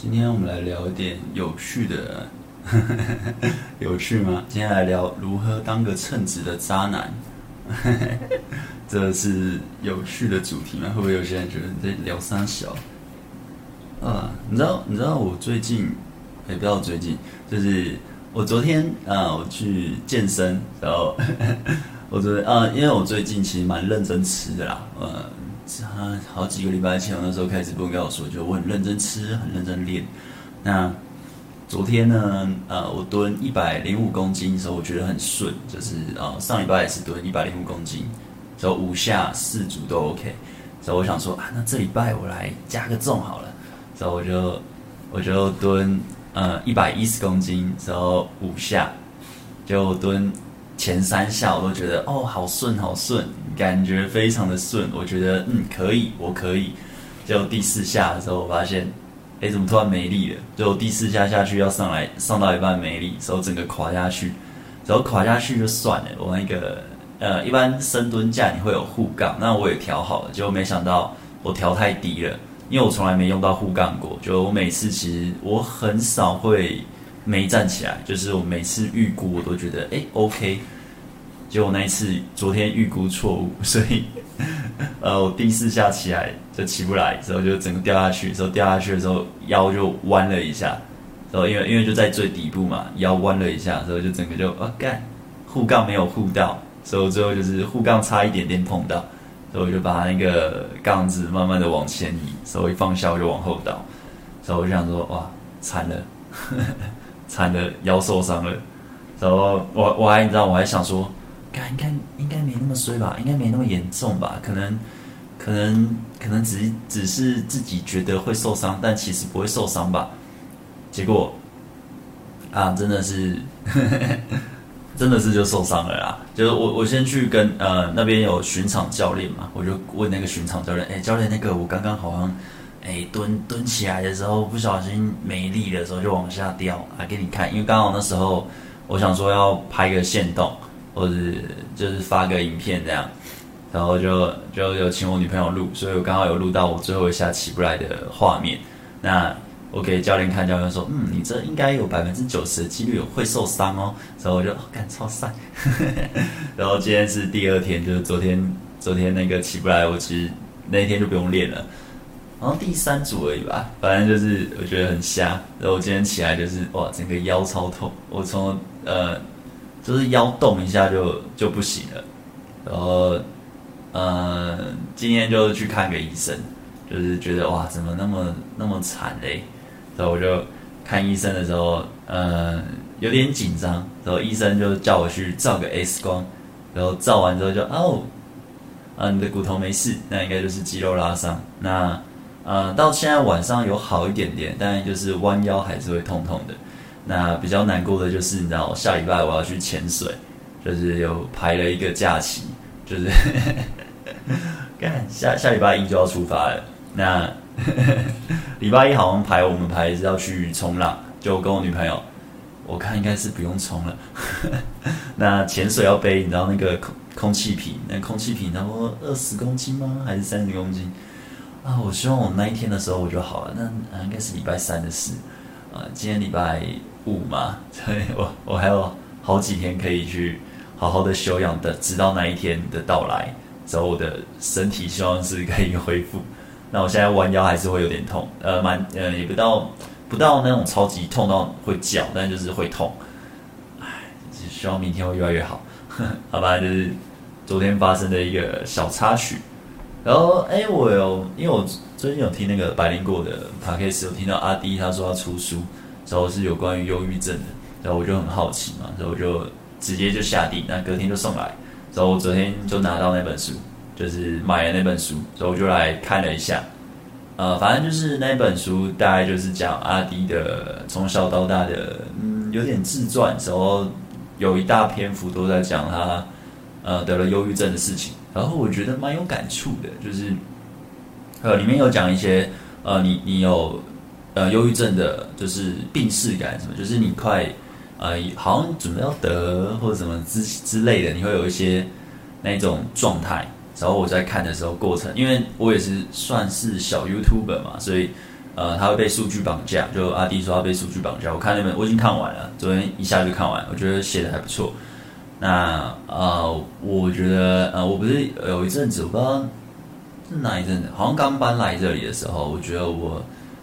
今天我们来聊一点有趣的，有趣吗？今天来聊如何当个称职的渣男，这是有趣的主题吗？会不会有些人觉得你在聊三小？啊，你知道，你知道我最近，也不要最近，就是我昨天啊，我去健身，然后 我昨天啊，因为我最近其实蛮认真吃的啦，呃。他好几个礼拜前，我那时候开始不跟我说，就我很认真吃，很认真练。那昨天呢，呃，我蹲一百零五公斤的时候，我觉得很顺，就是呃上礼拜也是蹲一百零五公斤，然后五下四组都 OK。所以我想说啊，那这礼拜我来加个重好了，所以我就我就蹲呃一百一十公斤，然后五下就蹲。前三下我都觉得哦，好顺好顺，感觉非常的顺。我觉得嗯可以，我可以。结果第四下的时候，我发现，哎，怎么突然没力了？最后第四下下去要上来，上到一半没力，然后整个垮下去。然后垮下去就算了，我那个呃，一般深蹲架你会有护杠，那我也调好了，结果没想到我调太低了，因为我从来没用到护杠过。就我每次其实我很少会。没站起来，就是我每次预估我都觉得哎 OK，结果那一次昨天预估错误，所以 呃我第四下起来就起不来，之后就整个掉下去，之后掉下去的时候腰就弯了一下，然后因为因为就在最底部嘛，腰弯了一下，之后就整个就啊干护杠没有护到，所以我最后就是护杠差一点点碰到，所以我就把那个杠子慢慢的往前移，所以一放下我就往后倒，所以我就想说哇惨了。惨的腰受伤了，然后我我还你知道我还想说，该应该应该没那么衰吧，应该没那么严重吧，可能可能可能只只是自己觉得会受伤，但其实不会受伤吧。结果啊，真的是 真的是就受伤了啦。就是我我先去跟呃那边有巡场教练嘛，我就问那个巡场教练，哎，教练那个我刚刚好像。哎，蹲蹲起来的时候不小心没力的时候就往下掉，来给你看。因为刚好那时候我想说要拍个线动，或者就是发个影片这样，然后就就有请我女朋友录，所以我刚好有录到我最后一下起不来的画面。那我给教练看，教练说：“嗯，你这应该有百分之九十的几率会受伤哦。”所以我就干、哦、超帅。然后今天是第二天，就是昨天昨天那个起不来，我其实那一天就不用练了。然后第三组而已吧，反正就是我觉得很瞎。然后我今天起来就是哇，整个腰超痛，我从呃就是腰动一下就就不行了。然后呃今天就去看个医生，就是觉得哇怎么那么那么惨嘞？然后我就看医生的时候，呃有点紧张。然后医生就叫我去照个 X 光，然后照完之后就哦，啊你的骨头没事，那应该就是肌肉拉伤。那呃，到现在晚上有好一点点，但就是弯腰还是会痛痛的。那比较难过的就是，你知道，下礼拜我要去潜水，就是有排了一个假期，就是 干下下礼拜一就要出发了。那 礼拜一好像排我们排是要去冲浪，就跟我女朋友，我看应该是不用冲了。那潜水要背，你知道那个空空气瓶，那空气瓶差不多二十公斤吗？还是三十公斤？啊，我希望我那一天的时候我就好了。那，应该是礼拜三的事。啊，今天礼拜五嘛，所以我我还有好几天可以去好好的休养的，直到那一天的到来，之后我的身体希望是可以恢复。那我现在弯腰还是会有点痛，呃，蛮呃也不到不到那种超级痛到会叫，但就是会痛。唉，希望明天会越来越好。好吧，就是昨天发生的一个小插曲。然后，哎，我有，因为我最近有听那个百灵果的 podcast，有听到阿迪他说要出书，然后是有关于忧郁症的，然后我就很好奇嘛，然后我就直接就下订，那隔天就送来，然后我昨天就拿到那本书，就是买了那本书，然后我就来看了一下，呃，反正就是那本书大概就是讲阿迪的从小到大的，嗯，有点自传，然后有一大篇幅都在讲他呃得了忧郁症的事情。然后我觉得蛮有感触的，就是，呃，里面有讲一些，呃，你你有，呃，忧郁症的，就是病逝感什么，就是你快，呃，好像准备要得或者什么之之类的，你会有一些那种状态。然后我在看的时候，过程，因为我也是算是小 YouTuber 嘛，所以，呃，他会被数据绑架。就阿滴说他被数据绑架，我看那本我已经看完了，昨天一下就看完，我觉得写的还不错。那呃，我觉得呃，我不是有一阵子，我不知道是哪一阵子，好像刚搬来这里的时候，我觉得我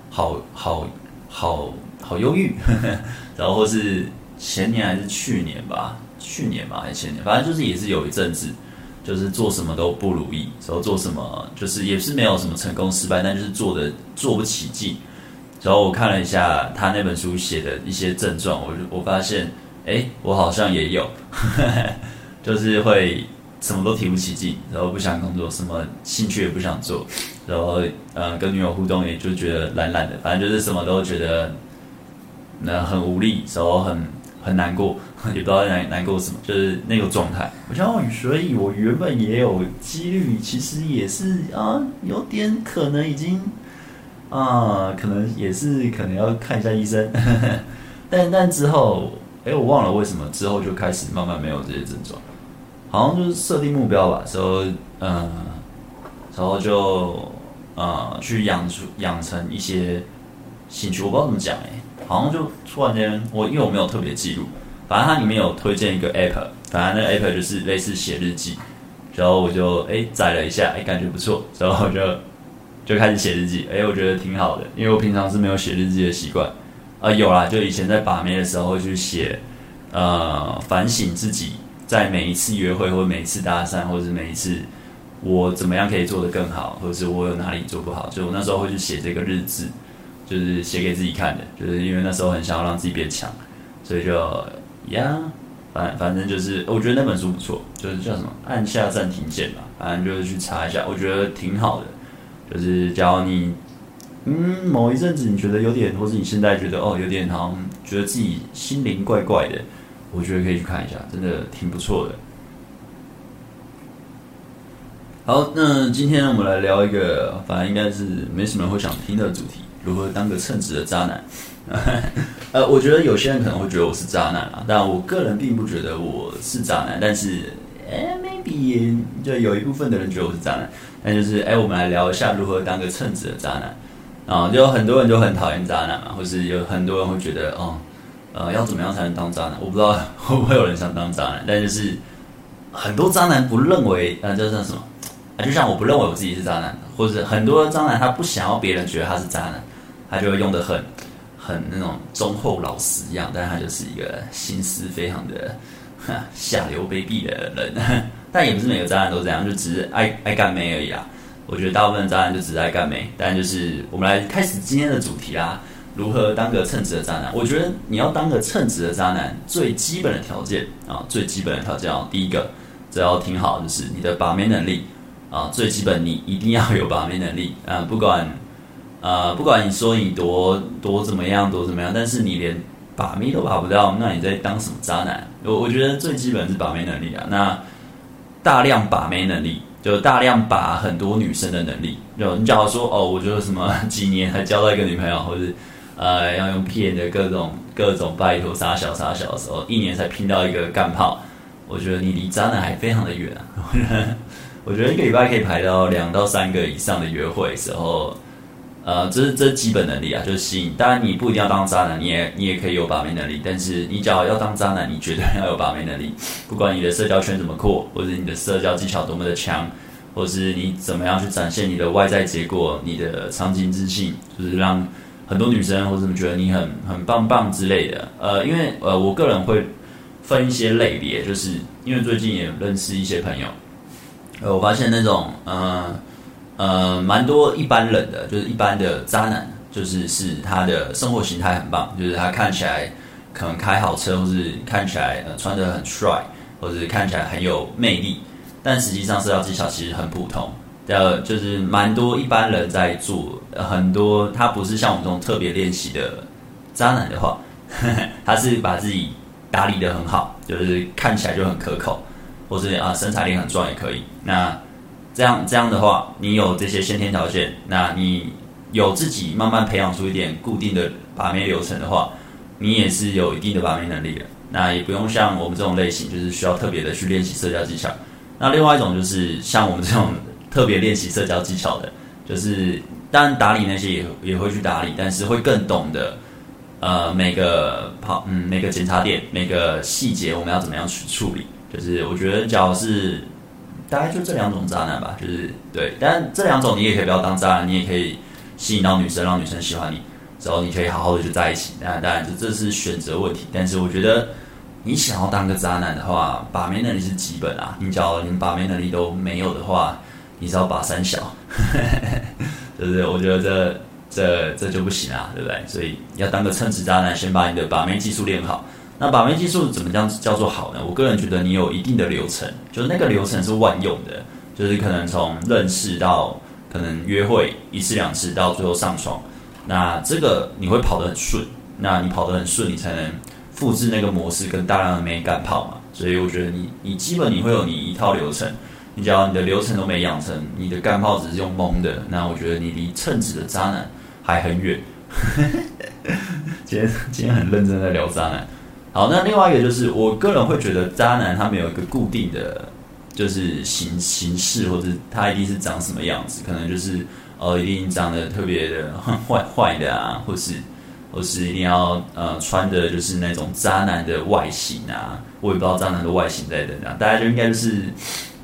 好好好好忧郁，然后是前年还是去年吧，去年吧还是前年，反正就是也是有一阵子。就是做什么都不如意，然后做什么就是也是没有什么成功失败，但就是做的做不起劲。然后我看了一下他那本书写的一些症状，我就我发现，哎，我好像也有，就是会什么都提不起劲，然后不想工作，什么兴趣也不想做，然后呃跟女友互动也就觉得懒懒的，反正就是什么都觉得那很无力，然后很很难过。也不知道难难过什么，就是那个状态。我想，所以我原本也有几率，其实也是啊，有点可能已经啊，可能也是可能要看一下医生。但但之后，哎，我忘了为什么之后就开始慢慢没有这些症状，好像就是设定目标吧，时候嗯，然后就呃去养出养成一些兴趣，我不知道怎么讲哎，好像就突然间我因为我没有特别记录。反正它里面有推荐一个 app，反正那个 app 就是类似写日记，然后我就哎载了一下，哎感觉不错，然后我就就开始写日记，哎我觉得挺好的，因为我平常是没有写日记的习惯，啊有啦，就以前在把妹的时候会去写，呃反省自己在每一次约会或每一次搭讪，或者每一次我怎么样可以做得更好，或者是我有哪里做不好，就我那时候会去写这个日志，就是写给自己看的，就是因为那时候很想要让自己变强，所以就。呀，反反正就是，我觉得那本书不错，就是叫什么“按下暂停键”吧，反正就是去查一下，我觉得挺好的。就是假如你，嗯，某一阵子你觉得有点，或是你现在觉得哦有点好像觉得自己心灵怪怪的，我觉得可以去看一下，真的挺不错的。好，那今天我们来聊一个，反正应该是没什么人会想听的主题：如何当个称职的渣男。呃，我觉得有些人可能会觉得我是渣男啊，但我个人并不觉得我是渣男。但是，哎，maybe 就有一部分的人觉得我是渣男。那就是，哎，我们来聊一下如何当个称职的渣男啊。就很多人就很讨厌渣男嘛，或是有很多人会觉得，哦，呃，要怎么样才能当渣男？我不知道 会不会有人想当渣男，但就是很多渣男不认为，呃，这算什么？啊，就像我不认为我自己是渣男，或者很多渣男他不想要别人觉得他是渣男，他就会用的很。很那种忠厚老实一样，但他就是一个心思非常的 下流卑鄙的人。但也不是每个渣男都这样，就只是爱爱干妹而已啊。我觉得大部分的渣男就只是爱干美。但就是我们来开始今天的主题啦，如何当个称职的渣男？我觉得你要当个称职的渣男，最基本的条件啊，最基本的条件啊，第一个只要挺好，就是你的把妹能力啊，最基本你一定要有把妹能力啊，不管。呃，不管你说你多多怎么样，多怎么样，但是你连把妹都把不到，那你在当什么渣男？我我觉得最基本是把妹能力啊。那大量把妹能力，就大量把很多女生的能力。就你假如说哦，我觉得什么 几年才交到一个女朋友，或者呃要用骗的各种各种拜托杀小杀小的时候，一年才拼到一个干炮，我觉得你离渣男还非常的远啊。我觉得一个礼拜可以排到两到三个以上的约会时候。呃，这是这基本能力啊，就是吸引。当然，你不一定要当渣男，你也你也可以有把妹能力。但是，你只要要当渣男，你绝对要有把妹能力。不管你的社交圈怎么扩，或者你的社交技巧多么的强，或是你怎么样去展现你的外在结果，你的长情自信，就是让很多女生或者觉得你很很棒棒之类的。呃，因为呃，我个人会分一些类别，就是因为最近也认识一些朋友，呃，我发现那种呃。呃，蛮多一般人的，就是一般的渣男，就是是他的生活形态很棒，就是他看起来可能开好车，或是看起来呃穿得很帅，或是看起来很有魅力，但实际上社交技巧其实很普通。呃，就是蛮多一般人在做，呃，很多他不是像我们这种特别练习的渣男的话，呵 呵他是把自己打理得很好，就是看起来就很可口，或是啊身材也很壮也可以。那这样这样的话，你有这些先天条件，那你有自己慢慢培养出一点固定的把妹流程的话，你也是有一定的把妹能力的。那也不用像我们这种类型，就是需要特别的去练习社交技巧。那另外一种就是像我们这种特别练习社交技巧的，就是当然打理那些也也会去打理，但是会更懂得呃每个跑嗯每个检查点每个细节我们要怎么样去处理。就是我觉得，假如是大概就这两种渣男吧，就是对，但这两种你也可以不要当渣男，你也可以吸引到女生，让女生喜欢你，之后你可以好好的就在一起。那当然，这这是选择问题。但是我觉得，你想要当个渣男的话，把妹能力是基本啊。你只要连把妹能力都没有的话，你只要把三小，对不对？我觉得这这这就不行啊，对不对？所以要当个称职渣男，先把你的把妹技术练好。那把妹技术怎么样叫做好呢？我个人觉得你有一定的流程，就是那个流程是万用的，就是可能从认识到可能约会一次两次到最后上床，那这个你会跑得很顺，那你跑得很顺，你才能复制那个模式跟大量的妹干炮嘛。所以我觉得你你基本你会有你一套流程，你只要你的流程都没养成，你的干炮只是用蒙的，那我觉得你离称职的渣男还很远。今天今天很认真在聊渣男。好，那另外一个就是，我个人会觉得渣男他没有一个固定的，就是形形式，或者他一定是长什么样子，可能就是呃，一定长得特别的坏坏的啊，或是或是一定要呃穿的就是那种渣男的外形啊，我也不知道渣男的外形在怎样，大家就应该就是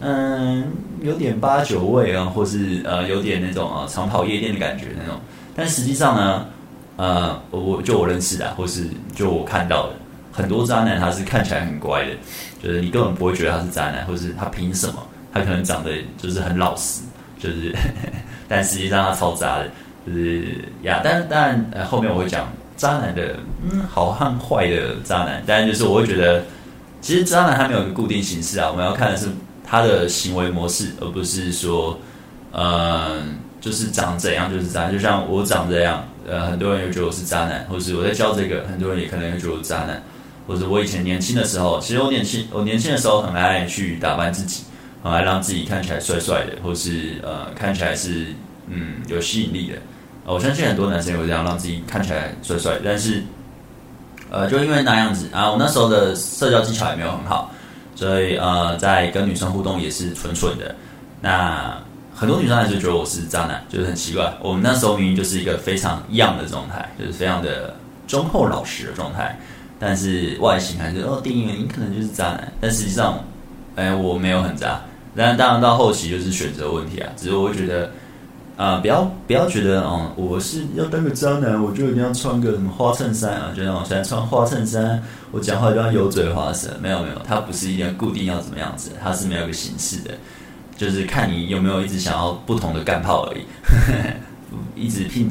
嗯，有点八九味啊，或是呃有点那种呃长跑夜店的感觉那种，但实际上呢，呃，我就我认识的，或是就我看到的。很多渣男他是看起来很乖的，就是你根本不会觉得他是渣男，或是他凭什么？他可能长得就是很老实，就是，但实际上他超渣的，就是呀。但当然，呃，后面我会讲渣男的嗯好和坏的渣男。但就是我会觉得，其实渣男他没有一个固定形式啊，我们要看的是他的行为模式，而不是说，嗯、就是长怎样就是渣。就像我长这样，呃，很多人又觉得我是渣男，或是我在教这个，很多人也可能会觉得我是渣男。或者我以前年轻的时候，其实我年轻，我年轻的时候很爱去打扮自己，很爱让自己看起来帅帅的，或是呃看起来是嗯有吸引力的。我相信很多男生也会这样让自己看起来帅帅，但是呃就因为那样子啊，我那时候的社交技巧也没有很好，所以呃在跟女生互动也是蠢蠢的。那很多女生还是觉得我是渣男，就是很奇怪。我们那时候明明就是一个非常 young 的状态，就是非常的忠厚老实的状态。但是外形还是哦，定义你可能就是渣男，但实际上，哎、我没有很渣。但当然到后期就是选择问题啊。只是我会觉得，啊、不要不要觉得哦，我是要当个渣男，我就一定要穿个什么花衬衫啊，就那种喜欢穿花衬衫，我讲话就要油嘴滑舌。没有没有，它不是一定要固定要怎么样子，它是没有个形式的，就是看你有没有一直想要不同的干炮而已，一直拼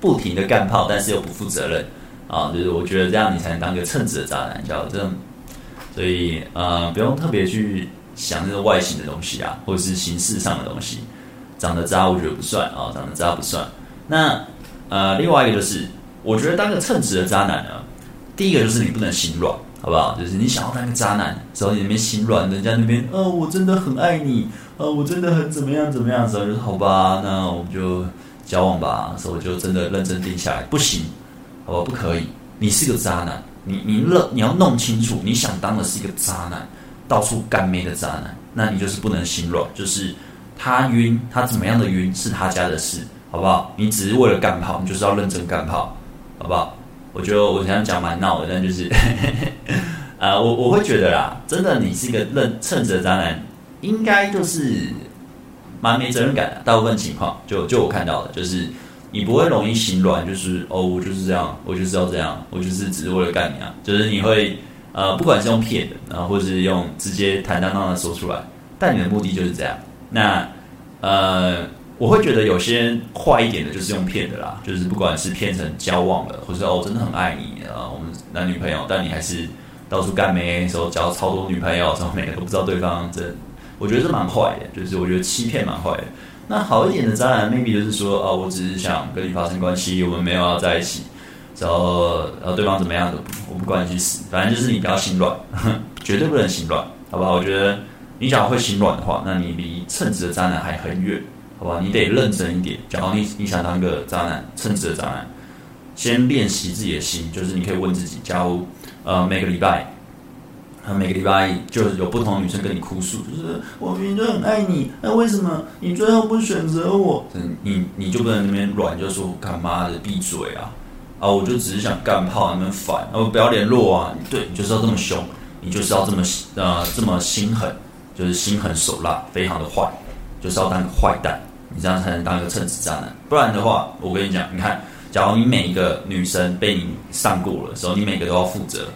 不停的干炮，但是又不负责任。啊，就是我觉得这样你才能当个称职的渣男，叫这种，所以呃，不用特别去想这个外形的东西啊，或者是形式上的东西，长得渣我觉得不算啊，长得渣不算。那呃，另外一个就是，我觉得当个称职的渣男呢，第一个就是你不能心软，好不好？就是你想要当个渣男，之后你那边心软，人家那边，哦，我真的很爱你，呃，我真的很怎么样怎么样，之后就是好吧，那我们就交往吧，所以我就真的认真定下来，不行。哦，不可以！你是个渣男，你你乐你要弄清楚，你想当的是一个渣男，到处干妹的渣男，那你就是不能心软，就是他晕，他怎么样的晕是他家的事，好不好？你只是为了干炮，你就是要认真干炮，好不好？我觉得我想讲蛮闹的，但就是，啊、呃，我我会觉得啦，真的，你是一个认称职的渣男，应该就是蛮没责任感的，大部分情况，就就我看到的，就是。你不会容易心软，就是哦，我就是这样，我就是要这样，我就是只是为了干你啊。就是你会呃，不管是用骗的，然后或是用直接坦荡荡的说出来，但你的目的就是这样。那呃，我会觉得有些坏一点的，就是用骗的啦，就是不管是骗成交往了，或者哦，真的很爱你啊，我们男女朋友，但你还是到处干妹的时候交超多女朋友，然后每个都不知道对方，这我觉得这蛮坏的，就是我觉得欺骗蛮坏的。那好一点的渣男，maybe 就是说，哦，我只是想跟你发生关系，我们没有要在一起，然后，然后对方怎么样的，我不管你去死，反正就是你不要心软，绝对不能心软，好不好？我觉得你假如会心软的话，那你离称职的渣男还很远，好不好？你得认真一点。假如你你想当个渣男，称职的渣男，先练习自己的心，就是你可以问自己，假如呃每个礼拜他每个礼拜就有不同的女生跟你哭诉，就是我明明就很爱你，那为什么你最后不选择我？你你就不能那边软，就说干妈的闭嘴啊！啊，我就只是想干炮，你们烦，啊，不要联络啊！对，你就是要这么凶，你就是要这么呃这么心狠，就是心狠手辣，非常的坏，就是要当个坏蛋，你这样才能当一个称职渣男。不然的话，我跟你讲，你看，假如你每一个女生被你上过了的时候，你每个都要负责。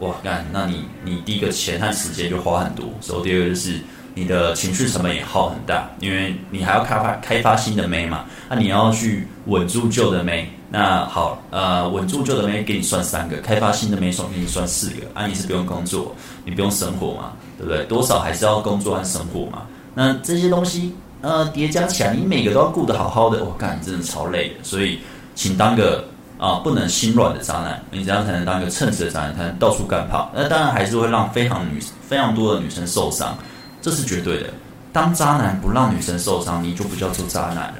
哇，干，那你你第一个钱和时间就花很多，所以第二个就是你的情绪成本也耗很大，因为你还要开发开发新的妹嘛，那你要去稳住旧的妹，那好，呃，稳住旧的妹给你算三个，开发新的妹算给你算四个，啊，你是不用工作，你不用生活嘛，对不对？多少还是要工作和生活嘛，那这些东西呃叠加起来，你每个都要顾得好好的，我干，真的超累的，所以请当个。啊，不能心软的渣男，你这样才能当一个称职的渣男，才能到处干炮。那当然还是会让非常女非常多的女生受伤，这是绝对的。当渣男不让女生受伤，你就不叫做渣男了，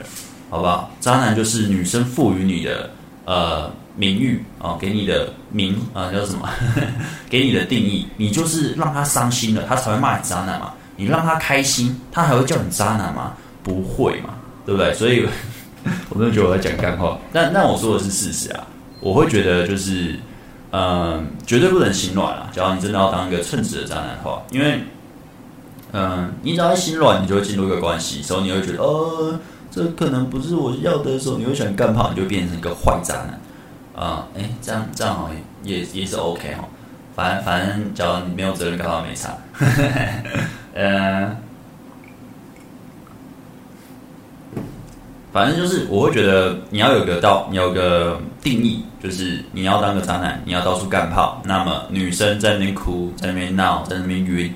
好不好？渣男就是女生赋予你的呃名誉啊，给你的名啊叫什么？给你的定义，你就是让他伤心了，他才会骂你渣男嘛。你让他开心，他还会叫你渣男吗？不会嘛，对不对？所以。我真的觉得我在讲干话，但但我说的是事实啊。我会觉得就是，嗯、绝对不能心软啊。假如你真的要当一个称职的渣男的话，因为，嗯、你只要心软，你就会进入一个关系，时候你会觉得，哦，这可能不是我要的时候，你会想干炮，你就变成一个坏渣男啊。哎、这样这样好像也也是 OK 哈。反正反正，假如你没有责任干到没差。呃。反正就是，我会觉得你要有个道，你要有个定义，就是你要当个渣男，你要到处干炮。那么女生在那边哭，在那边闹，在那边晕，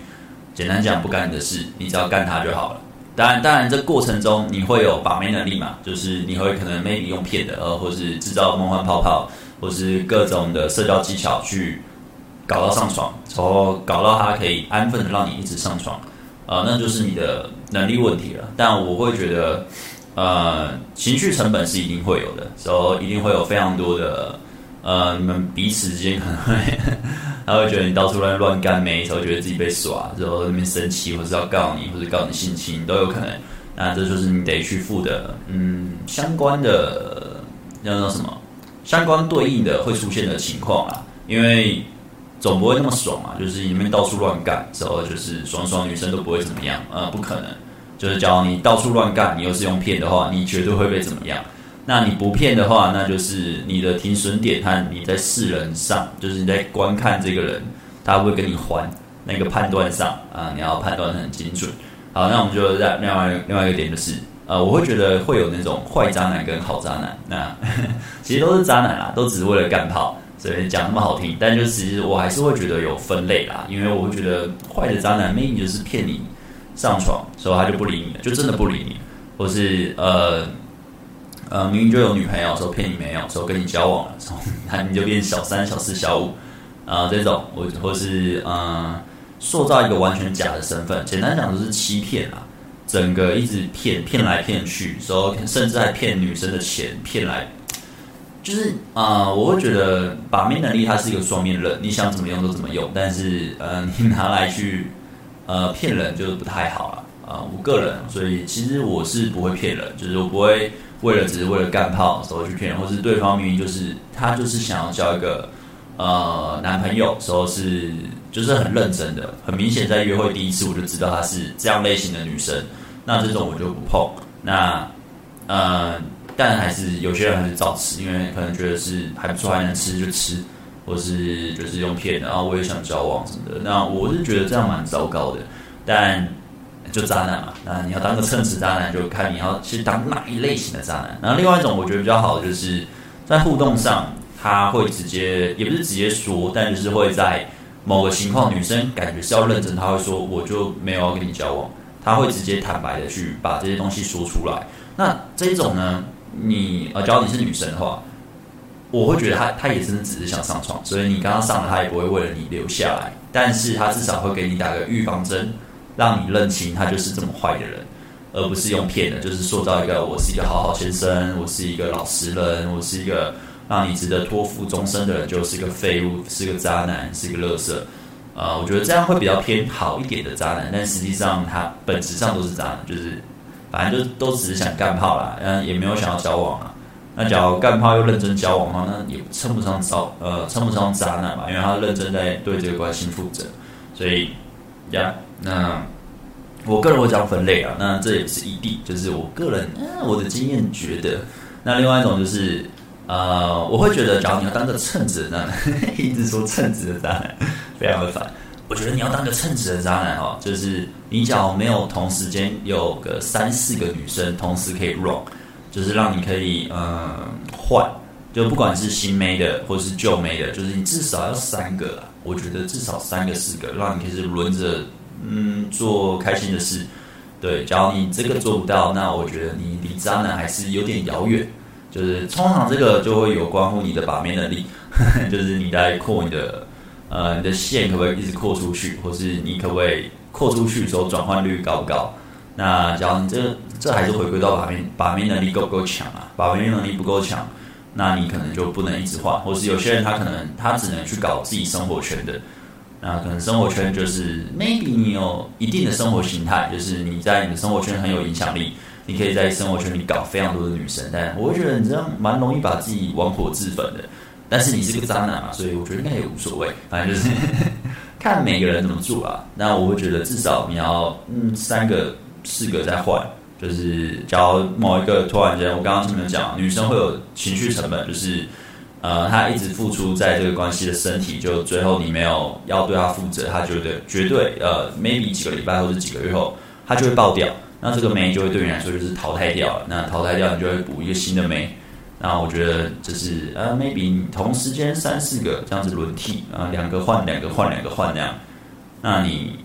简单讲不干你的事，你只要干他就好了。当然，当然这过程中你会有把妹能力嘛，就是你会可能 maybe 用骗的，呃，或是制造梦幻泡泡，或是各种的社交技巧去搞到上床，然后搞到他可以安分的让你一直上床，呃，那就是你的能力问题了。但我会觉得。呃，情绪成本是一定会有的，所以一定会有非常多的，呃，你们彼此之间可能会，他会觉得你到处乱乱干妹，才会觉得自己被耍，然后那边生气，或是要告你，或者告你性侵都有可能。那这就是你得去付的，嗯，相关的叫做什么？相关对应的会出现的情况啊，因为总不会那么爽嘛，就是你们到处乱干，之后就是双双女生都不会怎么样，呃，不可能。就是假如你到处乱干，你又是用骗的话，你绝对会被怎么样？那你不骗的话，那就是你的停损点和你在世人上，就是你在观看这个人，他会跟你还那个判断上啊，你要判断很精准。好，那我们就在另外另外一个点就是，呃，我会觉得会有那种坏渣男跟好渣男，那 其实都是渣男啦，都只是为了干炮，所以讲那么好听，但就其实我还是会觉得有分类啦，因为我会觉得坏的渣男明明就是骗你。上床，所以他就不理你了，就真的不理你，或是呃呃，明明就有女朋友，说骗你没有，说跟你交往了，从他你就变小三、小四、小五啊、这种，或或是呃塑造一个完全假的身份，简单讲就是欺骗啊，整个一直骗骗来骗去，说甚至还骗女生的钱，骗来就是啊、我会觉得把妹能力它是一个双面刃，你想怎么用都怎么用，但是呃，你拿来去。呃，骗人就是不太好了啊、呃！我个人，所以其实我是不会骗人，就是我不会为了只是为了干炮时候去骗人，或是对方明明就是他就是想要交一个呃男朋友时候是就是很认真的，很明显在约会第一次我就知道他是这样类型的女生，那这种我就不碰。那呃，但还是有些人还是照吃，因为可能觉得是还不错，还能吃就吃。或是就是用骗的，然后我也想交往什么的，那我是觉得这样蛮糟糕的，但就渣男嘛，那你要当个称职渣男，就看你要去当哪一类型的渣男。然后另外一种我觉得比较好的，就是在互动上，他会直接也不是直接说，但就是会在某个情况，女生感觉是要认真，他会说我就没有要跟你交往，他会直接坦白的去把这些东西说出来。那这一种呢，你呃，只要你是女生的话。我会觉得他他也真的只是想上床，所以你刚刚上了，他也不会为了你留下来。但是他至少会给你打个预防针，让你认清他就是这么坏的人，而不是用骗的，就是塑造一个我是一个好好先生，我是一个老实人，我是一个让你值得托付终身的人，就是一个废物，是个渣男，是个垃圾。呃，我觉得这样会比较偏好一点的渣男，但实际上他本质上都是渣男，就是反正就都只是想干炮啦，嗯，也没有想要交往啊。那假如干炮又认真交往的话，那也称不上渣，呃，称不上渣男吧，因为他认真在对这个关系负责。所以，呀，那我个人会这样分类啊，那这也是异地，就是我个人，嗯，我的经验觉得，那另外一种就是，呃，我会觉得，假如你要当个称职的渣男，一直说称职的渣男，非常的烦。我觉得你要当个称职的渣男哦，就是你假如没有同时间有个三四个女生同时可以 run。就是让你可以嗯换，就不管是新妹的或是旧妹的，就是你至少要三个啦。我觉得至少三个四个，让你可以是轮着嗯做开心的事。对，假如你这个做不到，那我觉得你离渣男还是有点遥远。就是通常这个就会有关乎你的把妹能力，就是你在扩你的呃你的线可不可以一直扩出去，或是你可不可以扩出去的时候转换率高不高？那假如你这这还是回归到把妹把妹能力够不够强啊？把妹能力不够强，那你可能就不能一直换，或是有些人他可能他只能去搞自己生活圈的，那可能生活圈就是 maybe 你有一定的生活形态，就是你在你的生活圈很有影响力，你可以在生活圈里搞非常多的女生，但我会觉得你这样蛮容易把自己玩火自焚的。但是你是个渣男嘛，所以我觉得应该也无所谓，反正就是 看每个人怎么做啊。那我会觉得至少你要嗯三个。四个在换，就是假如某一个突然间，我刚刚前面讲，女生会有情绪成本，就是呃，她一直付出在这个关系的身体，就最后你没有要对她负责，她觉得绝对呃，maybe 几个礼拜或者几个月后，她就会爆掉，那这个妹就会对你来说就是淘汰掉了，那淘汰掉你就会补一个新的妹，那我觉得就是呃，maybe 你同时间三四个这样子轮替啊，两个换两个换两个换那样，那你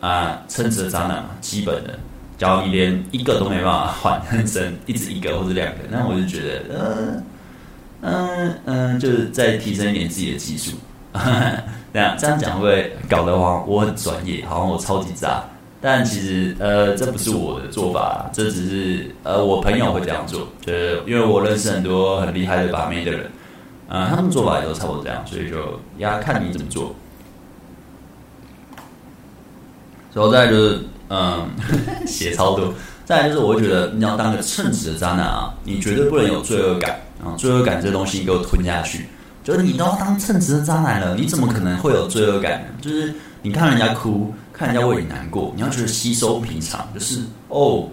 啊，称职的渣男嘛，基本的。假如你连一个都没办法换，很深，一直一个或者两个，那我就觉得，嗯嗯嗯，就是再提升一点自己的技术。这样这样讲会不会搞得话我很专业，好像我超级渣？但其实呃，这不是我的做法，这只是呃我朋友会这样做，就是因为我认识很多很厉害的把妹的人，嗯、他们做法也都差不多这样，所以就要看你怎么做。然后再就是。嗯，写超多。再来就是，我会觉得你要当个称职的渣男啊，你绝对不能有罪恶感啊！罪恶感这东西你给我吞下去。就是你都要当称职的渣男了，你怎么可能会有罪恶感呢？就是你看人家哭，看人家为你难过，你要觉得稀松平常。就是哦，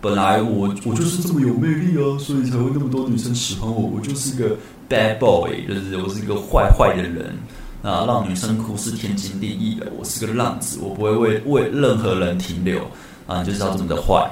本来我我就是这么有魅力啊，所以才会那么多女生喜欢我。我就是个 bad boy，就是我是一个坏坏的人。啊，让女生哭是天经地义的。我是个浪子，我不会为为任何人停留。啊，就是要这么的坏。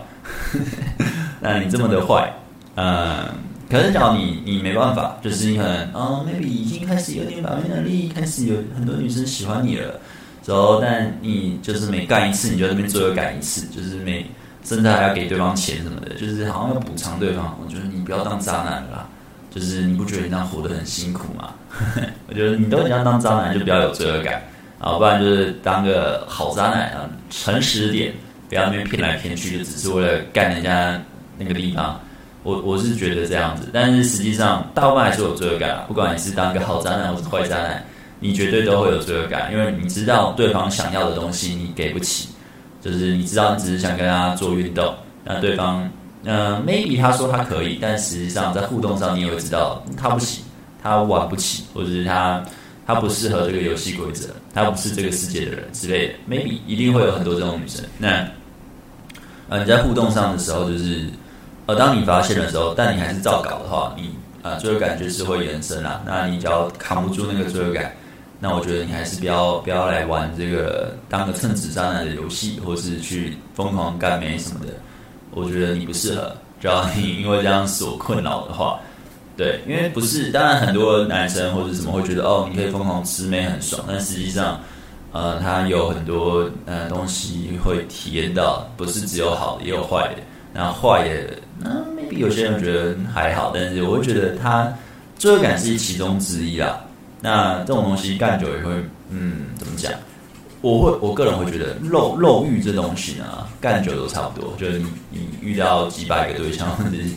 那你这么的坏，嗯，可是讲你你没办法，就是你可能啊，maybe 已经开始有点把妹能力，开始有很多女生喜欢你了。然后，但你就是每干一次，你就在那边最后干一次，就是每甚至还要给对方钱什么的，就是好像要补偿对方。我觉得你不要当渣男了啦。就是你不觉得你这样活得很辛苦吗？我觉得你都想当渣男，就比较有罪恶感啊，不然就是当个好渣男啊，诚实点，不要那边骗来骗去，就只是为了干人家那个地方。我我是觉得这样子，但是实际上大部分还是有罪恶感。不管你是当个好渣男或是坏渣男，你绝对都会有罪恶感，因为你知道对方想要的东西你给不起，就是你知道你只是想跟他做运动，那对方。呃，maybe 他说他可以，但实际上在互动上你也会知道他不行，他玩不起，或者是他他不适合这个游戏规则，他不是这个世界的人之类的。maybe 一定会有很多这种女生。那呃你在互动上的时候，就是呃当你发现的时候，但你还是照搞的话，你呃罪恶感就是会延伸啦。那你只要扛不住那个罪恶感，那我觉得你还是不要不要来玩这个当个称职渣男的游戏，或是去疯狂干妹什么的。我觉得你不适合，只要你因为这样所困扰的话，对，因为不是，当然很多男生或者什么会觉得哦，你可以疯狂吃妹很爽，但实际上，呃，他有很多呃东西会体验到，不是只有好的，也有坏的。那坏的，那 maybe 有些人觉得还好，但是我会觉得他罪恶感是其中之一啦。那这种东西干久也会，嗯，怎么讲？我会，我个人会觉得肉肉欲这东西呢，干久都差不多。就是你你遇到几百个对象，或者是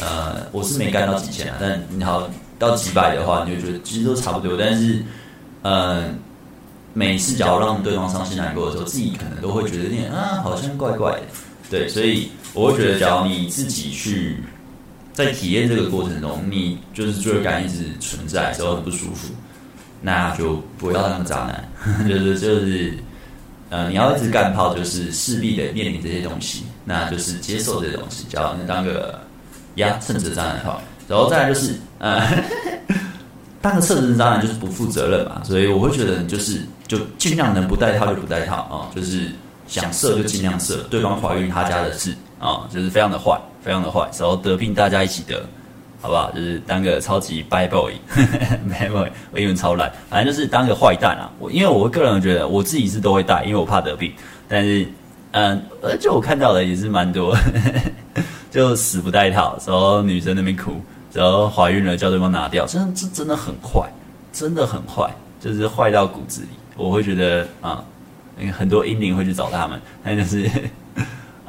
呃，我是没干到几千，但你好到几百的话，你就觉得其实都差不多。但是，嗯、每次只要让对方伤心难过的时候，自己可能都会觉得有点啊，好像怪怪的。对，所以我会觉得，只要你自己去在体验这个过程中，你就是罪恶感一直存在，之后很不舒服，那就不要当个渣男，就是就是，呃，你要一直干炮，就是势必得面临这些东西，那就是接受这些东西，只要你当个呀，称职渣男好，然后再来就是呃。当个称职渣男就是不负责任嘛，所以我会觉得就是就尽量能不带套就不带套啊，就是想射就尽量射，对方怀孕他家的事啊，就是非常的坏，非常的坏，然后得病大家一起得，好不好？就是当个超级 bad boy，bad boy，我英文超烂，反正就是当个坏蛋啊。我因为我个人觉得我自己是都会带，因为我怕得病，但是嗯，而且我看到的也是蛮多，就死不带套，然后女生那边哭。然后怀孕了，叫对方拿掉，真的这真的很坏，真的很坏，就是坏到骨子里。我会觉得啊，很多阴灵会去找他们，但就是，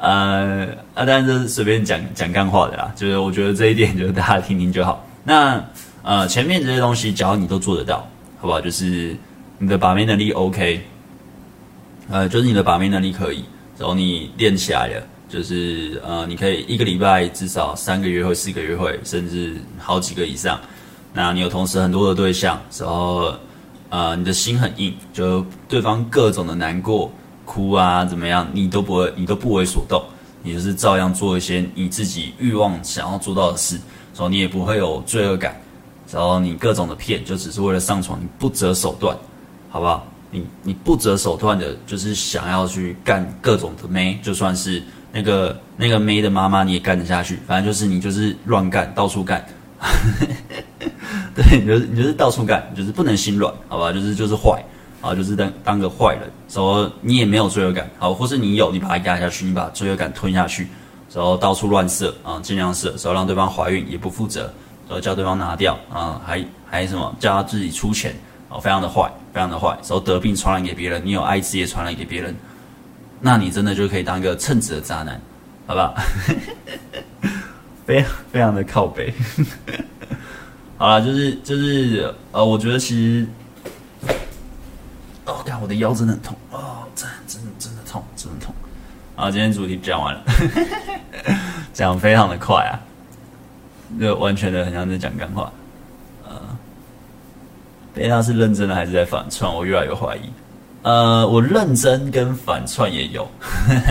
呃啊，当然这是随便讲讲干话的啦。就是我觉得这一点，就是大家听听就好。那呃，前面这些东西，只要你都做得到，好不好？就是你的把妹能力 OK，呃，就是你的把妹能力可以，然后你练起来了。就是呃，你可以一个礼拜至少三个约会、四个约会，甚至好几个以上。那你有同时很多的对象，然后呃，你的心很硬，就对方各种的难过、哭啊怎么样，你都不会，你都不为所动，你就是照样做一些你自己欲望想要做到的事，然后你也不会有罪恶感，然后你各种的骗，就只是为了上床，你不择手段，好不好？你你不择手段的，就是想要去干各种的妹，就算是。那个那个妹的妈妈你也干得下去，反正就是你就是乱干，到处干，对，你就是你就是到处干，就是不能心软，好吧？就是就是坏，啊，就是当当个坏人，说你也没有罪恶感，好，或是你有，你把它压下去，你把罪恶感吞下去，然后到处乱射啊，尽量射，然后让对方怀孕也不负责，然后叫对方拿掉啊，还还什么叫他自己出钱，啊，非常的坏，非常的坏，然后得病传染给别人，你有艾滋也传染给别人。那你真的就可以当一个称职的渣男，好不好？非常非常的靠北。好了，就是就是呃，我觉得其实，哦，看我的腰真的很痛哦，真的真的真的痛，真的痛。好，今天主题讲完了，讲非常的快啊，就完全的很像在讲干话。呃，贝拉是认真的还是在反串？我越来越怀疑。呃，我认真跟反串也有，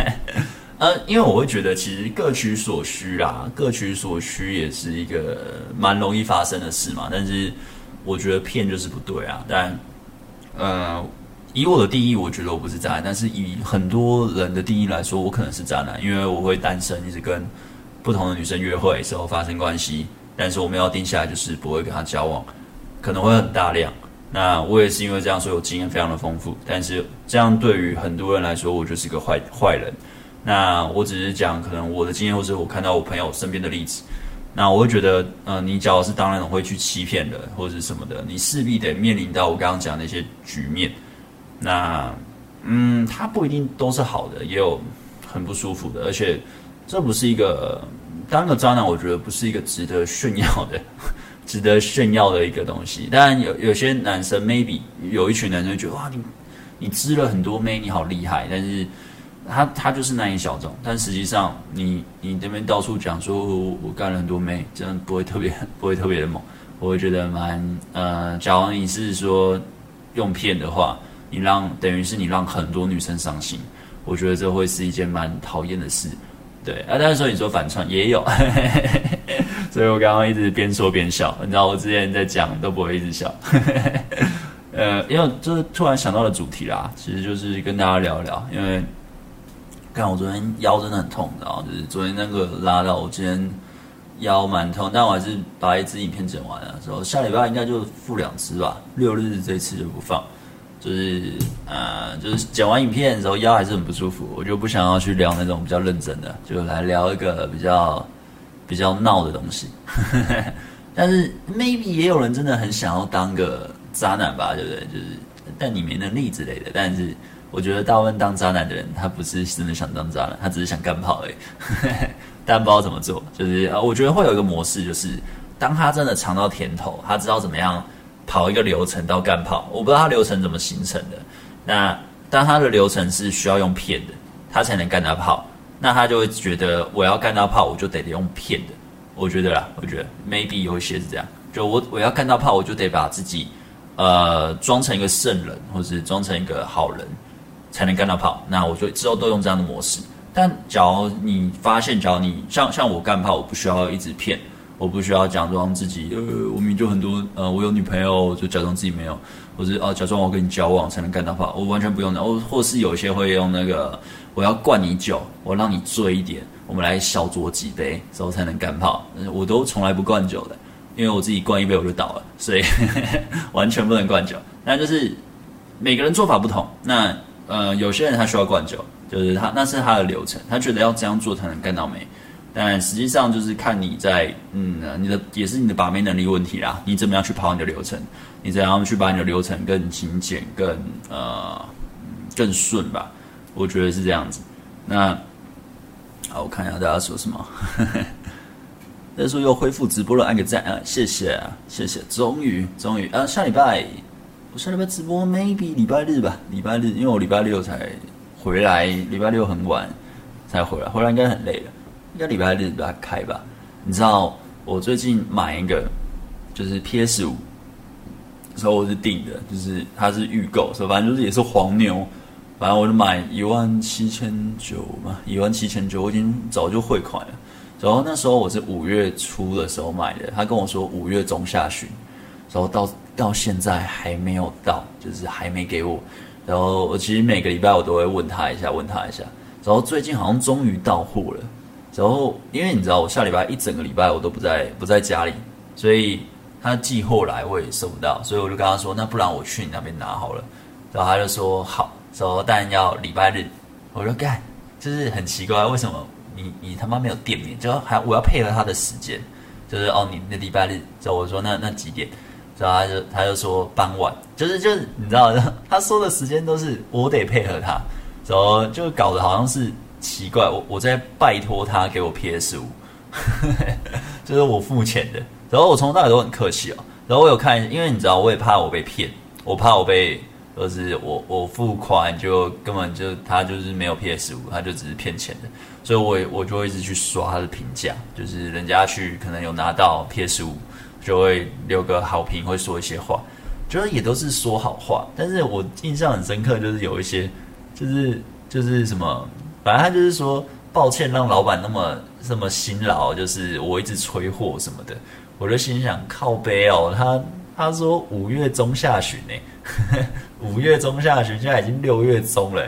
呃，因为我会觉得其实各取所需啦，各取所需也是一个蛮容易发生的事嘛。但是我觉得骗就是不对啊。但呃，以我的定义，我觉得我不是渣男，但是以很多人的定义来说，我可能是渣男，因为我会单身，一直跟不同的女生约会，之后发生关系，但是我们要定下来就是不会跟她交往，可能会很大量。那我也是因为这样，所以我经验非常的丰富。但是这样对于很多人来说，我就是个坏坏人。那我只是讲可能我的经验，或是我看到我朋友身边的例子。那我会觉得，呃，你假如是当那种会去欺骗的，或者是什么的，你势必得面临到我刚刚讲的那些局面。那，嗯，他不一定都是好的，也有很不舒服的。而且，这不是一个当个渣男，我觉得不是一个值得炫耀的。值得炫耀的一个东西，当然有有些男生 maybe 有一群男生觉得哇，你你织了很多妹，你好厉害，但是他他就是那一小众，但实际上你你这边到处讲说我我干了很多妹，真的不会特别 不会特别的猛，我会觉得蛮呃，假如你是说用骗的话，你让等于是你让很多女生伤心，我觉得这会是一件蛮讨厌的事。对啊，但是说你说反串也有，所以我刚刚一直边说边笑。你知道我之前在讲都不会一直笑，呃，因为就是突然想到了主题啦，其实就是跟大家聊一聊。因为看我昨天腰真的很痛，然后就是昨天那个拉到我今天腰蛮痛，但我还是把一支影片剪完了。之后下礼拜应该就付两支吧，六日这次就不放。就是呃，就是剪完影片的时候腰还是很不舒服，我就不想要去聊那种比较认真的，就来聊一个比较比较闹的东西。但是 maybe 也有人真的很想要当个渣男吧，对不对？就是但你没能力之类的。但是我觉得大部分当渣男的人，他不是真的想当渣男，他只是想干炮而已。但不知道怎么做，就是呃，我觉得会有一个模式，就是当他真的尝到甜头，他知道怎么样。跑一个流程到干炮，我不知道他流程怎么形成的，那当他的流程是需要用骗的，他才能干到炮，那他就会觉得我要干到炮，我就得用骗的。我觉得啦，我觉得 maybe 有一些是这样，就我我要干到炮，我就得把自己呃装成一个圣人，或是装成一个好人，才能干到炮。那我就之后都用这样的模式。但假如你发现，假如你像像我干炮，我不需要一直骗。我不需要假装自己，呃，我明就很多，呃，我有女朋友，就假装自己没有，或者啊，假装我跟你交往才能干到炮，我完全不用的。我或是有些会用那个，我要灌你酒，我让你醉一点，我们来小酌几杯之后才能干炮。我都从来不灌酒的，因为我自己灌一杯我就倒了，所以 完全不能灌酒。那就是每个人做法不同。那呃，有些人他需要灌酒，就是他那是他的流程，他觉得要这样做才能干到美。但实际上就是看你在，嗯，你的也是你的把妹能力问题啦。你怎么样去跑你的流程？你怎样去把你的流程更精简、更呃更顺吧？我觉得是这样子。那好，我看一下大家说什么。大家说又恢复直播了，按个赞啊！谢谢啊，谢谢。终于，终于啊，下礼拜我下礼拜直播，maybe 礼拜日吧。礼拜日，因为我礼拜六才回来，礼拜六很晚才回来，回来应该很累了。应该礼拜日把它开吧？你知道我最近买一个，就是 PS 五，所以我是订的，就是它是预购，所以反正就是也是黄牛，反正我就买一万七千九嘛，一万七千九，我已经早就汇款了。然后那时候我是五月初的时候买的，他跟我说五月中下旬，然后到到现在还没有到，就是还没给我。然后我其实每个礼拜我都会问他一下，问他一下。然后最近好像终于到货了。然后，因为你知道，我下礼拜一整个礼拜我都不在不在家里，所以他寄货来我也收不到，所以我就跟他说：“那不然我去你那边拿好了。”然后他就说：“好。”说但要礼拜日，我说干，就是很奇怪，为什么你你他妈没有店面？就还我要配合他的时间，就是哦，你那礼拜日，然后我说那那几点？然后他就他就说傍晚，就是就是你知道，他说的时间都是我得配合他，然后就搞得好像是。奇怪，我我在拜托他给我 PS 五，就是我付钱的。然后我从头到尾都很客气哦。然后我有看，因为你知道，我也怕我被骗，我怕我被，就是我我付款就根本就他就是没有 PS 五，他就只是骗钱的。所以我我就会一直去刷他的评价，就是人家去可能有拿到 PS 五，就会留个好评，会说一些话，就是也都是说好话。但是我印象很深刻，就是有一些，就是就是什么。反正他就是说，抱歉让老板那么这么辛劳，就是我一直催货什么的，我就心想靠背哦，他他说五月中下旬呢，五月中下旬现在已经六月中了，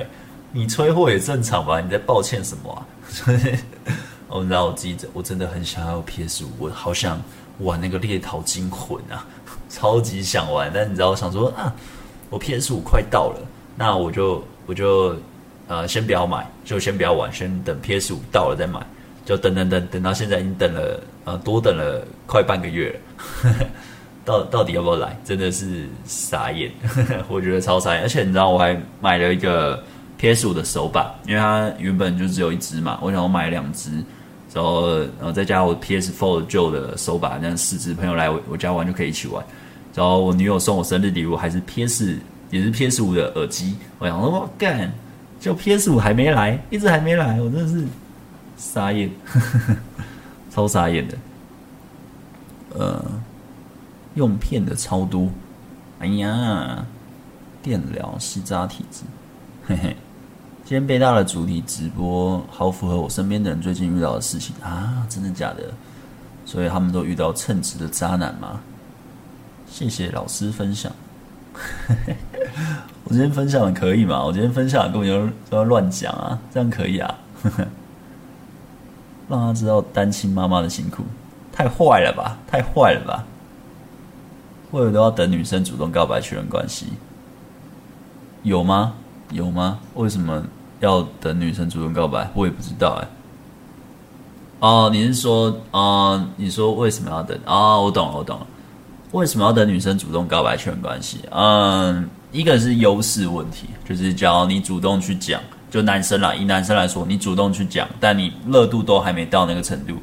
你催货也正常吧？你在抱歉什么啊？所 以，我知道我自己我真的很想要 PS 五，我好想玩那个猎逃惊魂啊，超级想玩。但你知道，我想说啊，我 PS 五快到了，那我就我就。呃，先不要买，就先不要玩，先等 PS 五到了再买。就等等等等到现在已经等了，呃，多等了快半个月了。到到底要不要来？真的是傻眼，我觉得超傻眼。而且你知道，我还买了一个 PS 五的手把，因为它原本就只有一只嘛，我想我买两只，然后然后再加我 PS Four 旧的手把，这样四只朋友来我我家玩就可以一起玩。然后我女友送我生日礼物还是 PS 也是 PS 五的耳机，我想说我干。就 PS 五还没来，一直还没来，我真的是傻眼，呵 呵超傻眼的。呃，用片的超多，哎呀，电疗吸渣体质，嘿嘿。今天贝大的主题直播，好符合我身边的人最近遇到的事情啊，真的假的？所以他们都遇到称职的渣男吗？谢谢老师分享。我今天分享的可以吗？我今天分享的根本就都要乱讲啊，这样可以啊？让他知道单亲妈妈的辛苦，太坏了吧？太坏了吧？或者都要等女生主动告白确认关系？有吗？有吗？为什么要等女生主动告白？我也不知道哎、哦，你是说，啊、哦，你说为什么要等？啊、哦，我懂了，我懂了。为什么要等女生主动告白确认关系？嗯，一个是优势问题，就是假如你主动去讲，就男生啦，以男生来说，你主动去讲，但你热度都还没到那个程度，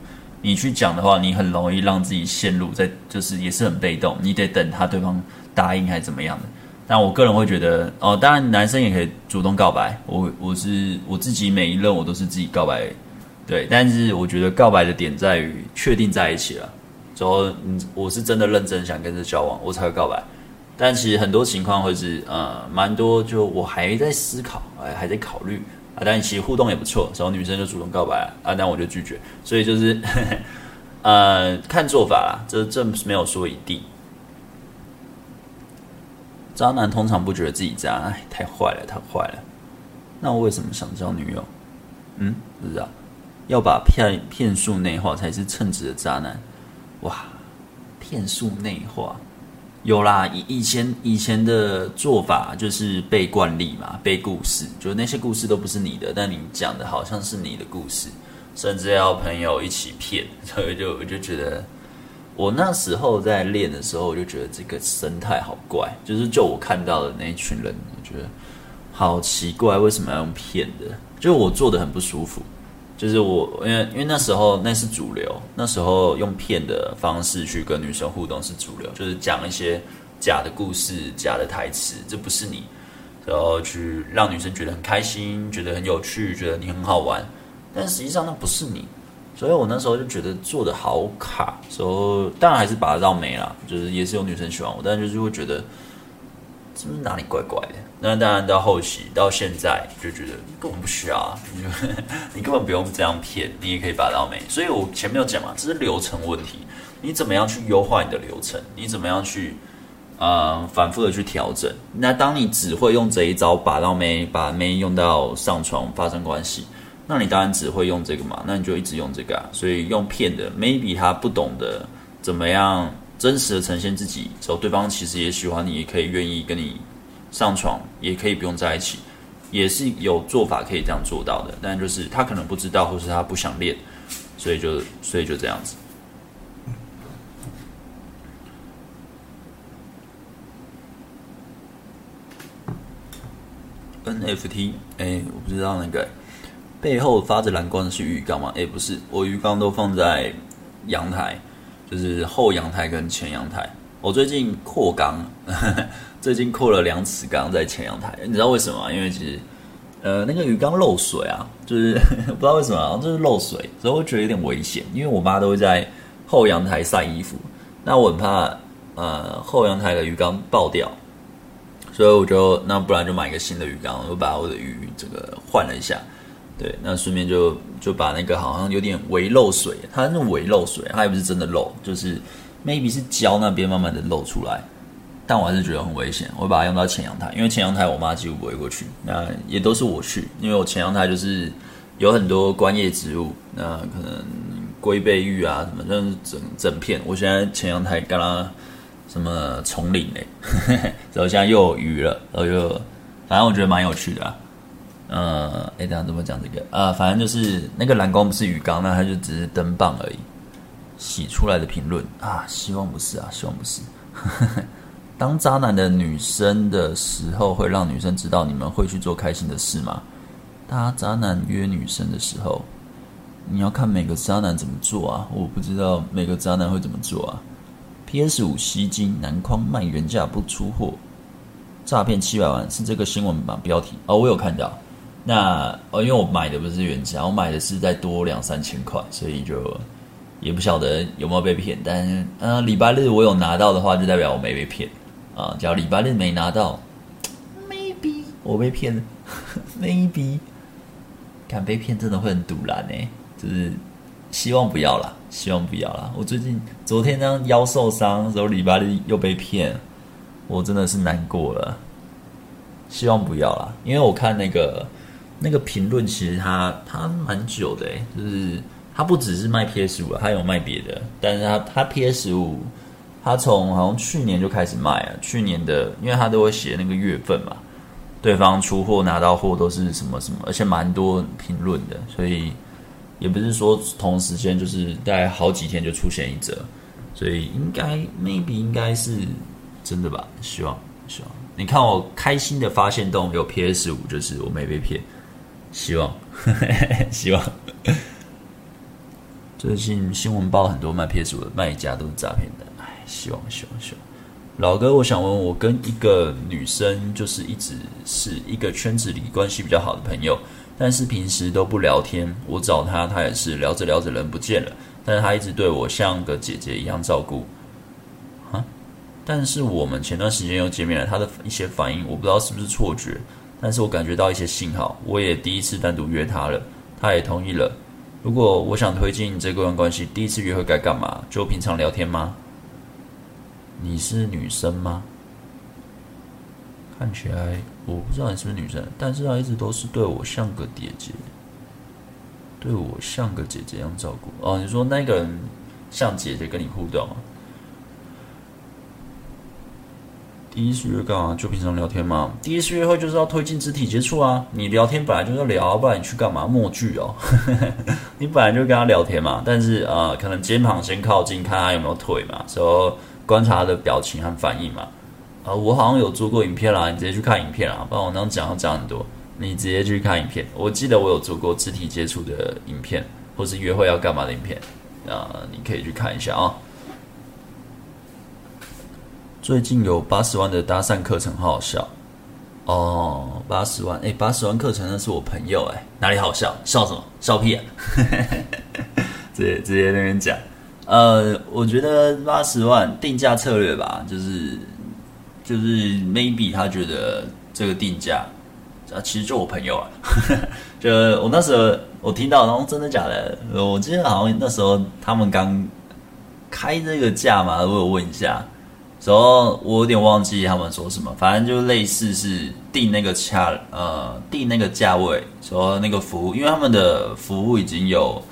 你去讲的话，你很容易让自己陷入在，就是也是很被动，你得等他对方答应还是怎么样的。但我个人会觉得，哦，当然男生也可以主动告白。我我是我自己每一任我都是自己告白，对。但是我觉得告白的点在于确定在一起了，之后嗯，我是真的认真想跟着交往，我才会告白。但其实很多情况会是呃，蛮多就我还在思考，哎，还在考虑啊。但其实互动也不错，然后女生就主动告白啊，但我就拒绝。所以就是呵呵 呃，看做法啦，这这没有说一定。渣男通常不觉得自己渣，哎，太坏了，太坏了。那我为什么想交女友？嗯，不知道。要把骗骗术内化才是称职的渣男。哇，骗术内化有啦。以以前以前的做法就是背惯例嘛，背故事，就那些故事都不是你的，但你讲的好像是你的故事，甚至要朋友一起骗，所以就我就觉得。我那时候在练的时候，我就觉得这个生态好怪，就是就我看到的那一群人，我觉得好奇怪，为什么要用骗的？就我做的很不舒服，就是我因为因为那时候那是主流，那时候用骗的方式去跟女生互动是主流，就是讲一些假的故事、假的台词，这不是你，然后去让女生觉得很开心，觉得很有趣，觉得你很好玩，但实际上那不是你。所以我那时候就觉得做的好卡，所以当然还是把它绕没了，就是也是有女生喜欢我，但就是会觉得是不是哪里怪怪的？那当然到后期到现在就觉得根本不需要啊，你 就你根本不用这样骗，你也可以把它绕没。所以我前面有讲嘛，这是流程问题，你怎么样去优化你的流程？你怎么样去呃反复的去调整？那当你只会用这一招把到没，把没用到上床发生关系。那你当然只会用这个嘛，那你就一直用这个啊。所以用骗的，maybe 他不懂得怎么样真实的呈现自己，之后对方其实也喜欢你，也可以愿意跟你上床，也可以不用在一起，也是有做法可以这样做到的。但就是他可能不知道，或是他不想练，所以就所以就这样子。NFT，哎，我不知道那个。背后发着蓝光的是鱼缸吗？诶，不是，我鱼缸都放在阳台，就是后阳台跟前阳台。我最近扩缸，最近扩了两尺缸在前阳台。你知道为什么吗？因为其实，呃，那个鱼缸漏水啊，就是 不知道为什么，就是漏水，所以我觉得有点危险。因为我妈都会在后阳台晒衣服，那我很怕，呃，后阳台的鱼缸爆掉，所以我就那不然就买一个新的鱼缸，我把我的鱼这个换了一下。对，那顺便就就把那个好像有点微漏水，它那种微漏水，它也不是真的漏，就是 maybe 是胶那边慢慢的漏出来，但我还是觉得很危险，我把它用到前阳台，因为前阳台我妈几乎不会过去，那也都是我去，因为我前阳台就是有很多观叶植物，那可能龟背玉啊什么，就是整整片，我现在前阳台刚刚什么丛林嘞，然后现在又有鱼了，然后又反正我觉得蛮有趣的啊。呃，哎，等下怎么讲这个？呃，反正就是那个蓝光不是鱼缸，那它就只是灯棒而已。洗出来的评论啊，希望不是啊，希望不是。当渣男的女生的时候，会让女生知道你们会去做开心的事吗？当渣男约女生的时候，你要看每个渣男怎么做啊。我不知道每个渣男会怎么做啊。PS 五吸金，男框卖原价不出货，诈骗七百万是这个新闻吧？标题哦，我有看到。那哦，因为我买的不是原价，我买的是再多两三千块，所以就也不晓得有没有被骗。但是，呃，礼拜日我有拿到的话，就代表我没被骗啊。假如礼拜日没拿到，maybe 我被骗了，maybe 敢被骗真的会很堵然呢。就是希望不要啦，希望不要啦。我最近昨天那样腰受伤，然后礼拜日又被骗，我真的是难过了。希望不要啦，因为我看那个。那个评论其实他他蛮久的诶，就是他不只是卖 PS 五，他有卖别的，但是他他 PS 五，他从好像去年就开始卖了，去年的，因为他都会写那个月份嘛，对方出货拿到货都是什么什么，而且蛮多评论的，所以也不是说同时间就是大概好几天就出现一则，所以应该 maybe 应该是真的吧，希望希望你看我开心的发现洞有 PS 五，就是我没被骗。希望，呵 呵希望。最近新闻报很多卖 PS5 的卖家都是诈骗的，希望，希望，希望。老哥，我想问，我跟一个女生就是一直是一个圈子里关系比较好的朋友，但是平时都不聊天。我找她，她也是聊着聊着人不见了，但是她一直对我像个姐姐一样照顾。啊？但是我们前段时间又见面了，她的一些反应我不知道是不是错觉，但是我感觉到一些信号。我也第一次单独约她了，她也同意了。如果我想推进这段关系，第一次约会该干嘛？就平常聊天吗？你是女生吗？看起来我不知道你是不是女生，但是她一直都是对我像个姐姐，对我像个姐姐一样照顾。哦，你说那个人像姐姐跟你互动啊？第一次约干嘛？就平常聊天吗？第一次约会就是要推进肢体接触啊！你聊天本来就是聊，不然你去干嘛？默剧哦，你本来就跟他聊天嘛。但是呃，可能肩膀先靠近，看他有没有腿嘛，说。观察他的表情和反应嘛，啊，我好像有做过影片啦，你直接去看影片啦，不然我那讲要讲很多，你直接去看影片。我记得我有做过肢体接触的影片，或是约会要干嘛的影片，啊，你可以去看一下啊。最近有八十万的搭讪课程，好好笑哦，八十万，哎，八十万课程那是我朋友哎，哪里好笑？笑什么？笑屁啊！直接直接那边讲。呃，我觉得八十万定价策略吧，就是就是 maybe 他觉得这个定价啊，其实就我朋友啊，就我那时候我听到，然后真的假的？我记得好像那时候他们刚开这个价嘛，我有问一下，然后我有点忘记他们说什么，反正就类似是定那个价，呃，定那个价位，说那个服务，因为他们的服务已经有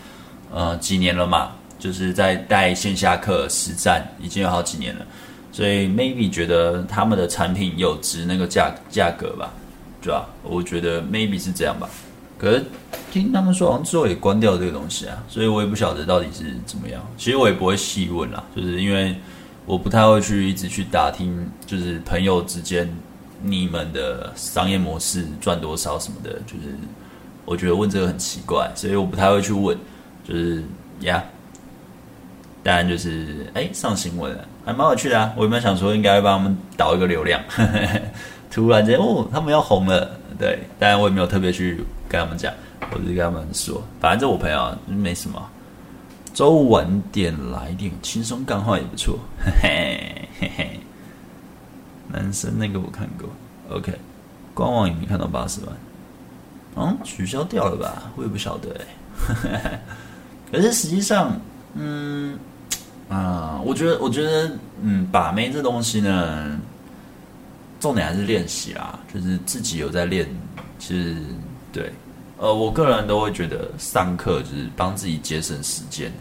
呃几年了嘛。就是在带线下课实战已经有好几年了，所以 maybe 觉得他们的产品有值那个价价格吧，对吧？我觉得 maybe 是这样吧。可是听他们说，好像之后也关掉这个东西啊，所以我也不晓得到底是怎么样。其实我也不会细问啦，就是因为我不太会去一直去打听，就是朋友之间你们的商业模式赚多少什么的，就是我觉得问这个很奇怪，所以我不太会去问，就是呀。当然就是哎，上新闻了，还蛮有趣的啊！我有没有想说应该会帮他们导一个流量？突然间哦，他们要红了，对。当然我也没有特别去跟他们讲，我只是跟他们说，反正这我朋友没什么。周五晚点来点轻松干话也不错，嘿嘿嘿嘿。男生那个我看过，OK，官网也没看到八十万，嗯，取消掉了吧？我也不晓得。可是实际上，嗯。啊、我觉得，我觉得，嗯，把妹这东西呢，重点还是练习啦，就是自己有在练。其实，对，呃，我个人都会觉得上课就是帮自己节省时间。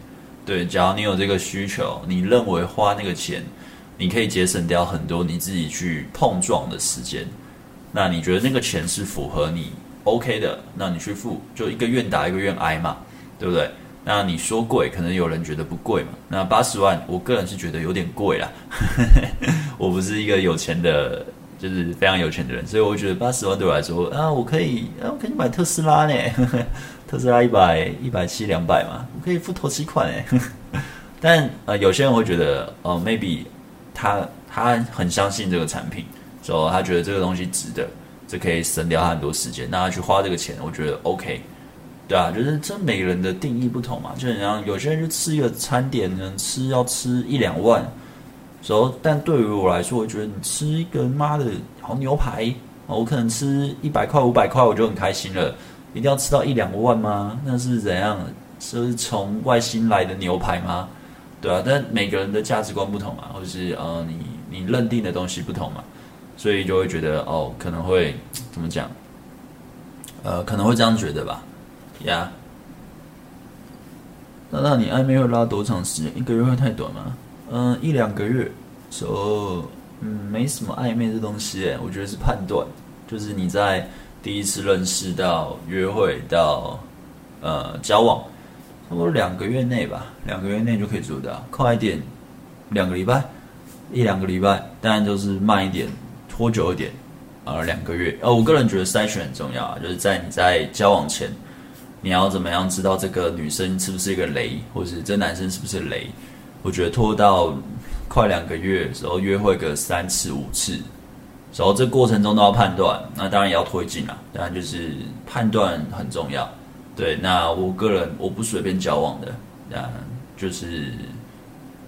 对，假如你有这个需求，你认为花那个钱，你可以节省掉很多你自己去碰撞的时间。那你觉得那个钱是符合你 OK 的，那你去付，就一个愿打一个愿挨嘛，对不对？那你说贵，可能有人觉得不贵嘛？那八十万，我个人是觉得有点贵啦。我不是一个有钱的，就是非常有钱的人，所以我觉得八十万对我来说啊，我可以啊，我可以买特斯拉呢。特斯拉一百一百七两百嘛，我可以付头期款哎。但呃，有些人会觉得哦、maybe 他他很相信这个产品，所以他觉得这个东西值得，这可以省掉他很多时间，那他去花这个钱，我觉得 OK。对啊，就是这每个人的定义不同嘛，就像有些人就吃一个餐点呢，吃要吃一两万，所以但对于我来说，我觉得你吃一个妈的好牛排，我可能吃一百块五百块我就很开心了，一定要吃到一两万吗？那是怎样？是从外星来的牛排吗？对啊，但每个人的价值观不同嘛，或者是呃你你认定的东西不同嘛，所以就会觉得哦可能会怎么讲？呃可能会这样觉得吧。呀、yeah.，那那你暧昧会拉多长时间？一个月会太短吗？嗯，一两个月，so, 嗯没什么暧昧这东西，我觉得是判断，就是你在第一次认识到约会到呃交往，差不多两个月内吧，两个月内就可以做到，快一点两个礼拜，一两个礼拜，当然就是慢一点拖久一点，呃两个月。呃，我个人觉得筛选很重要啊，就是在你在交往前。你要怎么样知道这个女生是不是一个雷，或者是这男生是不是雷？我觉得拖到快两个月，时候约会个三次五次，然后这过程中都要判断，那当然也要推进啦，当然就是判断很重要。对，那我个人我不随便交往的，那就是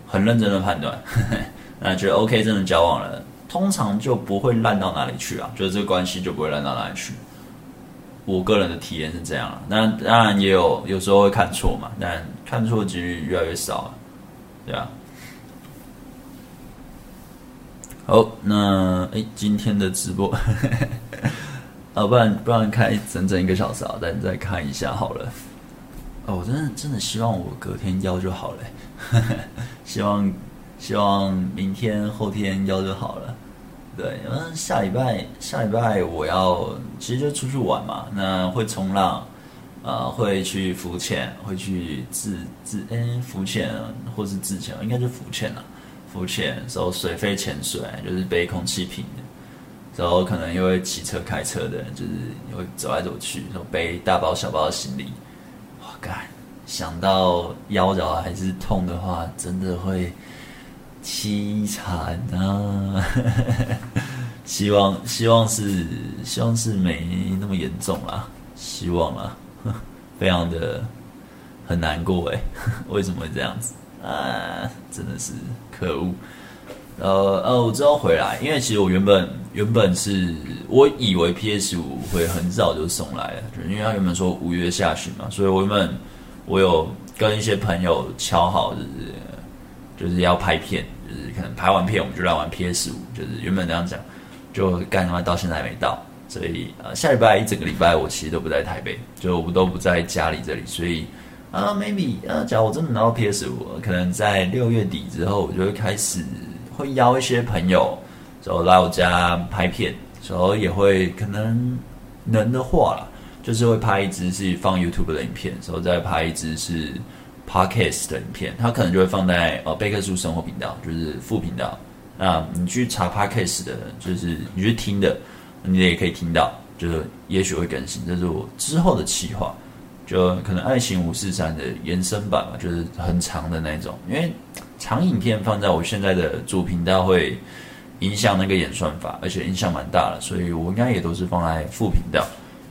很认真的判断，那觉得 OK 真的交往了，通常就不会烂到哪里去啊，就是这个关系就不会烂到哪里去。我个人的体验是这样啊，那当然也有有时候会看错嘛，但看错的几率越来越少了，对啊。好，那哎，今天的直播，啊，不然不然开整整一个小时啊，再再看一下好了。哦，我真的真的希望我隔天腰就好了，希望希望明天后天腰就好了。对，嗯，下礼拜下礼拜我要其实就出去玩嘛，那会冲浪，呃，会去浮潜，会去自自哎浮潜或是自潜，应该就浮潜了。浮潜，然后水肺潜水，就是背空气瓶的，然后可能因为骑车开车的，就是会走来走去，然后背大包小包的行李，哇，干，想到腰脚还是痛的话，真的会。凄惨啊！希望希望是希望是没那么严重啦，希望啊，非常的很难过哎，为什么会这样子啊？真的是可恶！呃呃，我知道回来，因为其实我原本原本是我以为 PS 五会很早就送来了，就是因为他原本说五月下旬嘛，所以我原本我有跟一些朋友敲好，就是就是要拍片。可能拍完片，我们就来玩 PS 五，就是原本这样讲，就干他妈到现在还没到，所以呃下礼拜一整个礼拜我其实都不在台北，就我都不在家里这里，所以啊、maybe 啊，假如我真的拿到 PS 五，可能在六月底之后，我就会开始会邀一些朋友，然后来我家拍片，然后也会可能能的话啦，就是会拍一支是放 YouTube 的影片，然后再拍一支是。Podcast 的影片，它可能就会放在呃贝克书生活频道，就是副频道。那你去查 Podcast 的，就是你去听的，你也可以听到，就是也许会更新。这是我之后的企划，就可能爱情五四三的延伸版嘛，就是很长的那种。因为长影片放在我现在的主频道会影响那个演算法，而且影响蛮大的，所以我应该也都是放在副频道。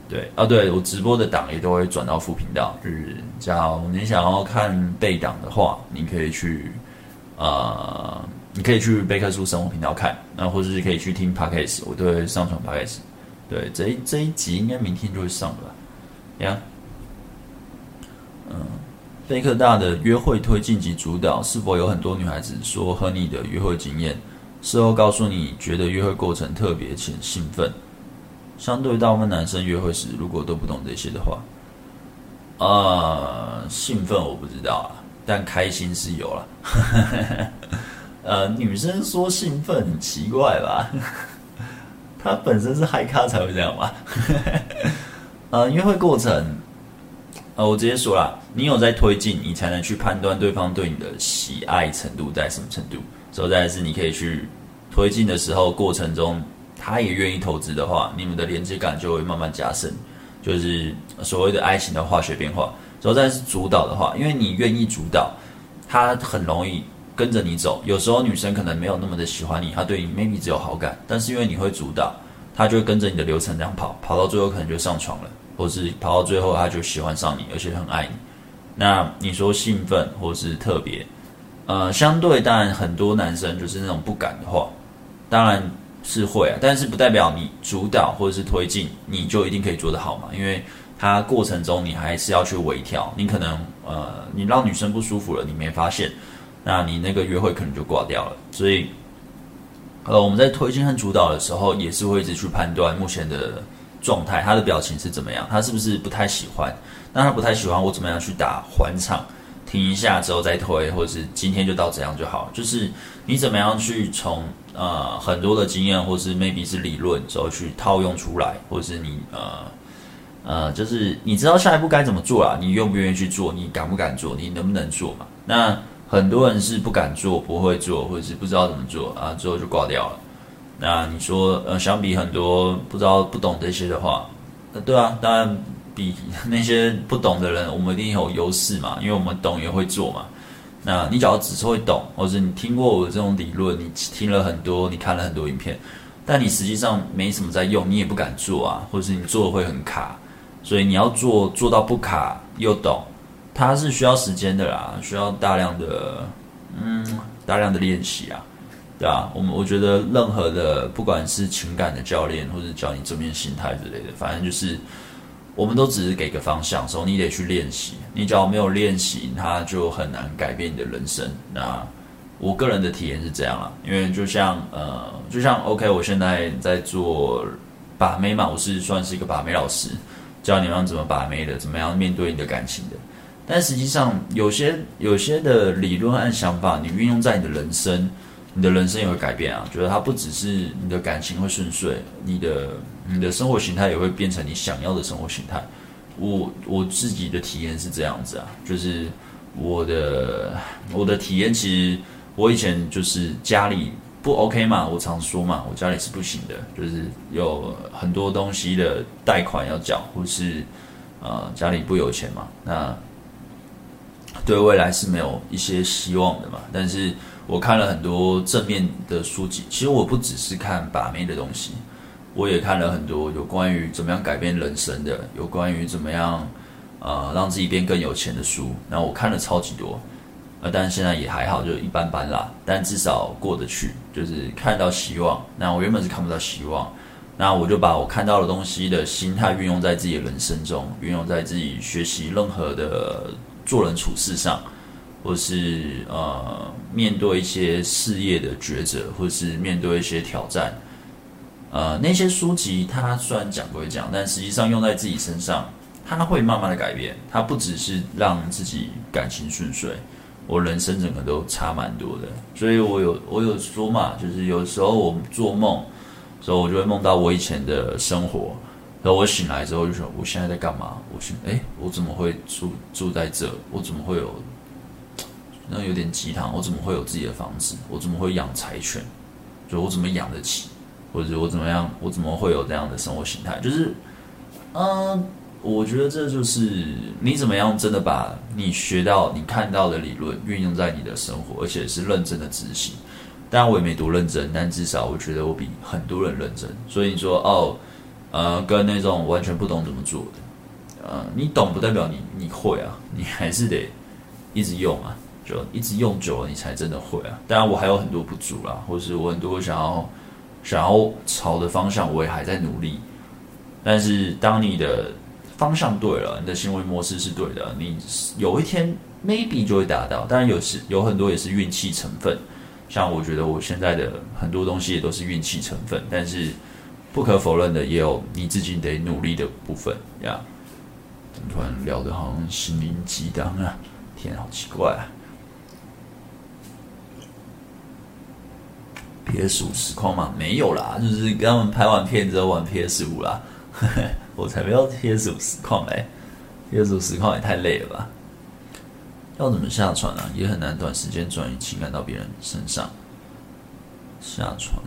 对啊，对我直播的档也都会转到副频道，就是假如你想要看背档的话，你可以去，呃，你可以去贝克书生活频道看，那或者是可以去听 Podcast，我都会上传 Podcast。对，这一这一集应该明天就会上了吧？呀，嗯，贝克大的约会推进及主导，是否有很多女孩子说和你的约会经验，事后告诉你觉得约会过程特别且兴奋？相对大部分男生约会时，如果都不懂这些的话，呃，兴奋我不知道啊，但开心是有了。呃，女生说兴奋很奇怪吧？她本身是嗨咖才会这样吧？呃，约会过程，呃，我直接说了，你有在推进，你才能去判断对方对你的喜爱程度在什么程度。之后再是，你可以去推进的时候过程中。他也愿意投资的话，你们的连接感就会慢慢加深，就是所谓的爱情的化学变化。然后再是主导的话，因为你愿意主导，他很容易跟着你走。有时候女生可能没有那么的喜欢你，她对你 maybe 只有好感，但是因为你会主导，她就跟着你的流程这样跑，跑到最后可能就上床了，或是跑到最后她就喜欢上你，而且很爱你。那你说兴奋或是特别，呃，相对当然很多男生就是那种不敢的话，当然。是会啊，但是不代表你主导或者是推进，你就一定可以做得好嘛？因为它过程中你还是要去微调，你可能呃，你让女生不舒服了，你没发现，那你那个约会可能就挂掉了。所以，呃，我们在推进和主导的时候，也是会一直去判断目前的状态，他的表情是怎么样，他是不是不太喜欢？那他不太喜欢，我怎么样去打还场？停一下之后再推，或者是今天就到这样就好。就是你怎么样去从呃很多的经验，或是 maybe 是理论之后去套用出来，或是你呃呃，就是你知道下一步该怎么做啊？你愿不愿意去做？你敢不敢做？你能不能做嘛？那很多人是不敢做，不会做，或者是不知道怎么做啊，之后就挂掉了。那你说呃，相比很多不知道不懂这些的话，呃，对啊，当然。比那些不懂的人，我们一定有优势嘛，因为我们懂也会做嘛。那你只要只是会懂，或者你听过我的这种理论，你听了很多，你看了很多影片，但你实际上没什么在用，你也不敢做啊，或者是你做的会很卡，所以你要做做到不卡又懂，它是需要时间的啦，需要大量的嗯大量的练习啊，对啊，我们我觉得任何的不管是情感的教练，或者教你正面心态之类的，反正就是。我们都只是给个方向，所以你得去练习。你只要没有练习，它就很难改变你的人生。那我个人的体验是这样啦，因为就像呃，就像 OK，我现在在做把妹嘛，我是算是一个把妹老师，教你们怎么把妹的，怎么样面对你的感情的。但实际上，有些有些的理论和想法，你运用在你的人生。你的人生也会改变啊！觉得它不只是你的感情会顺遂，你的你的生活形态也会变成你想要的生活形态。我我自己的体验是这样子啊，就是我的我的体验，其实我以前就是家里不 OK 嘛，我常说嘛，我家里是不行的，就是有很多东西的贷款要缴，或是呃家里不有钱嘛，那对未来是没有一些希望的嘛，但是。我看了很多正面的书籍，其实我不只是看把妹的东西，我也看了很多有关于怎么样改变人生的，有关于怎么样呃让自己变更有钱的书。然后我看了超级多，呃，但是现在也还好，就一般般啦。但至少过得去，就是看到希望。那我原本是看不到希望，那我就把我看到的东西的心态运用在自己的人生中，运用在自己学习任何的做人处事上。或是呃，面对一些事业的抉择，或是面对一些挑战，呃，那些书籍它虽然讲归讲，但实际上用在自己身上，它会慢慢的改变。它不只是让自己感情顺遂，我人生整个都差蛮多的。所以我有我有说嘛，就是有时候我做梦，所以我就会梦到我以前的生活，然后我醒来之后就说，我现在在干嘛？我现哎，我怎么会住住在这？我怎么会有？那有点鸡汤，我怎么会有自己的房子？我怎么会养柴犬？就我怎么养得起？或者我怎么样？我怎么会有这样的生活形态？就是，嗯，我觉得这就是你怎么样真的把你学到、你看到的理论运用在你的生活，而且是认真的执行。当然我也没多认真，但至少我觉得我比很多人认真。所以你说哦，呃，跟那种完全不懂怎么做的，呃，你懂不代表你你会啊，你还是得一直用啊。就一直用久了，你才真的会啊。当然，我还有很多不足啦，或是我很多想要想要朝的方向，我也还在努力。但是，当你的方向对了，你的行为模式是对的，你有一天 maybe 就会达到。当然，有时有很多也是运气成分。像我觉得我现在的很多东西也都是运气成分，但是不可否认的，也有你自己得努力的部分呀。突然聊得好像心灵鸡汤啊，天，好奇怪啊！PS 五实况吗？没有啦，就是跟他们拍完片之后玩 PS 五啦。我才不要 PS 五实况嘞！PS 五实况也太累了吧？要怎么下船啊？也很难短时间转移情感到别人身上。下船？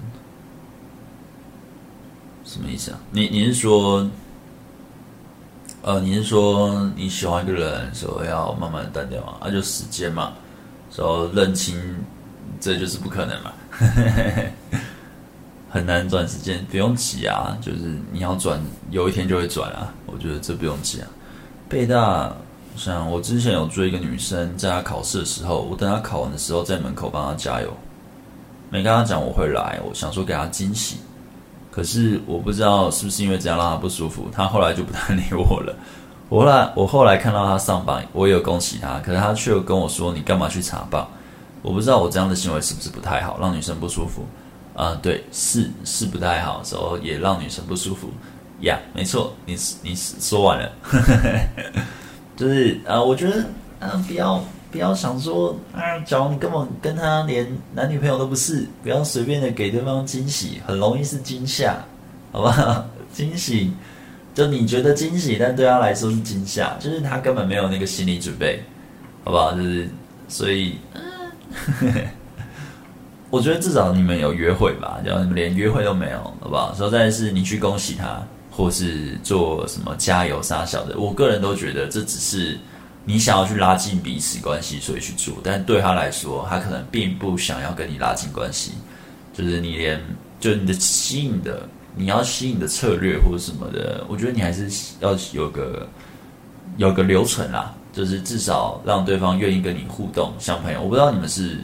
什么意思啊？你你是说，呃，你是说你喜欢一个人，所以要慢慢淡掉啊？那、啊、就时间嘛，说认清，这就是不可能嘛。很难转时间，不用急啊，就是你要转，有一天就会转啊。我觉得这不用急啊。北大，像我之前有追一个女生，在她考试的时候，我等她考完的时候，在门口帮她加油，没跟她讲我会来，我想说给她惊喜。可是我不知道是不是因为这样让她不舒服，她后来就不太理我了。我后来我后来看到她上榜，我也有恭喜她，可是她却跟我说：“你干嘛去查榜？”我不知道我这样的行为是不是不太好，让女生不舒服？啊、对，是是不太好，时候也让女生不舒服。呀、没错，你你说完了，就是啊、我觉得啊、不要不要想说啊，假如你根本跟他连男女朋友都不是，不要随便的给对方惊喜，很容易是惊吓，好不好？惊喜就你觉得惊喜，但对他来说是惊吓，就是他根本没有那个心理准备，好不好？就是所以。我觉得至少你们有约会吧，然后你们连约会都没有，好不好？说在是你去恭喜他，或是做什么加油撒小的，我个人都觉得这只是你想要去拉近彼此关系，所以去做。但对他来说，他可能并不想要跟你拉近关系，就是你连就你的吸引的，你要吸引的策略或者什么的，我觉得你还是要有个有个流程啦，就是至少让对方愿意跟你互动，像朋友。我不知道你们是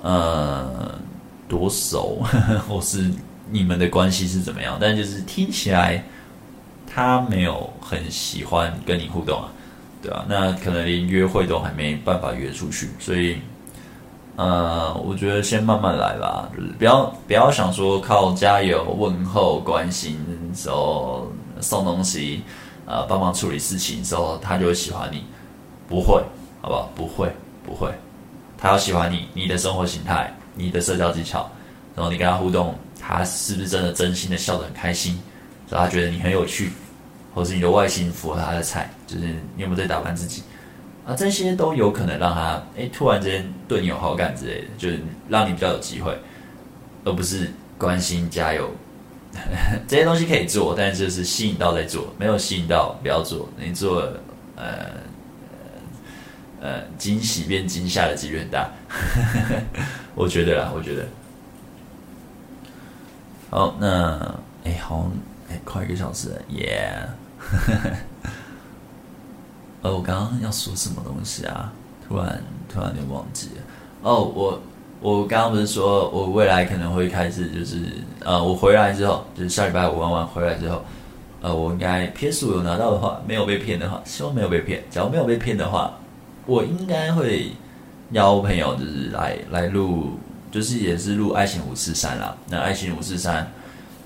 呃多熟，或是你们的关系是怎么样，但就是听起来他没有很喜欢跟你互动啊。对啊，那可能连约会都还没办法约出去，所以，呃，我觉得先慢慢来吧，就是不要不要想说靠加油、问候、关心然后送东西，呃，帮忙处理事情之后，他就会喜欢你，不会，好不好？不会，不会，他要喜欢你，你的生活形态、你的社交技巧，然后你跟他互动，他是不是真的真心的笑得很开心，然后他觉得你很有趣。或是你的外形符合他的菜，就是你有没有在打扮自己啊？这些都有可能让他诶突然之间对你有好感之类的，就是让你比较有机会，而不是关心加油 这些东西可以做，但是就是吸引到再做，没有吸引到不要做。你做呃呃惊喜变惊吓的几率很大，我觉得啦，我觉得。好，那哎好哎快一个小时了，耶、呃，我刚刚要说什么东西啊？突然突然就忘记了。哦，我我刚刚不是说我未来可能会开始，就是呃，我回来之后，就是下礼拜五玩完回来之后，呃，我应该 PS5 有拿到的话，没有被骗的话，希望没有被骗。假如没有被骗的话，我应该会邀朋友，就是来来录，就是也是录《爱情五四三》啦。那《爱情五四三》。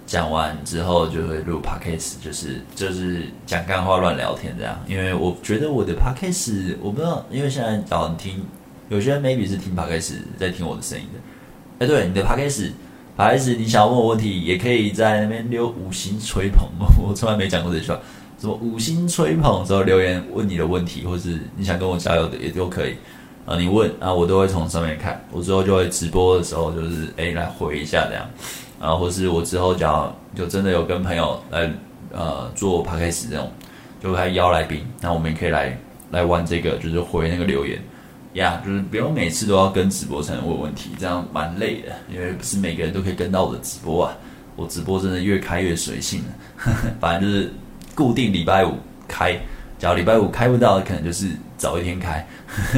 讲完之后就会录 podcast，就是就是讲干话乱聊天这样。因为我觉得我的 podcast，我不知道，因为现在找人听，有些人 maybe 是听 p o d c a 在听我的声音的。哎，对，你的 p o d c a p o d c a 你想要问我问题，也可以在那边留五星吹捧。我从来没讲过这句话，什么五星吹捧之后留言问你的问题，或是你想跟我交流的也都可以。啊，你问啊，我都会从上面看。我之后就会直播的时候，就是哎来回一下这样。啊，或是我之后讲，就真的有跟朋友来呃做 p o d c a 这种，就还邀来宾，那我们也可以来来玩这个，就是回那个留言呀就是不用每次都要跟直播才能问问题，这样蛮累的，因为不是每个人都可以跟到我的直播啊。我直播真的越开越随性了，反正就是固定礼拜五开，假如礼拜五开不到，可能就是早一天开，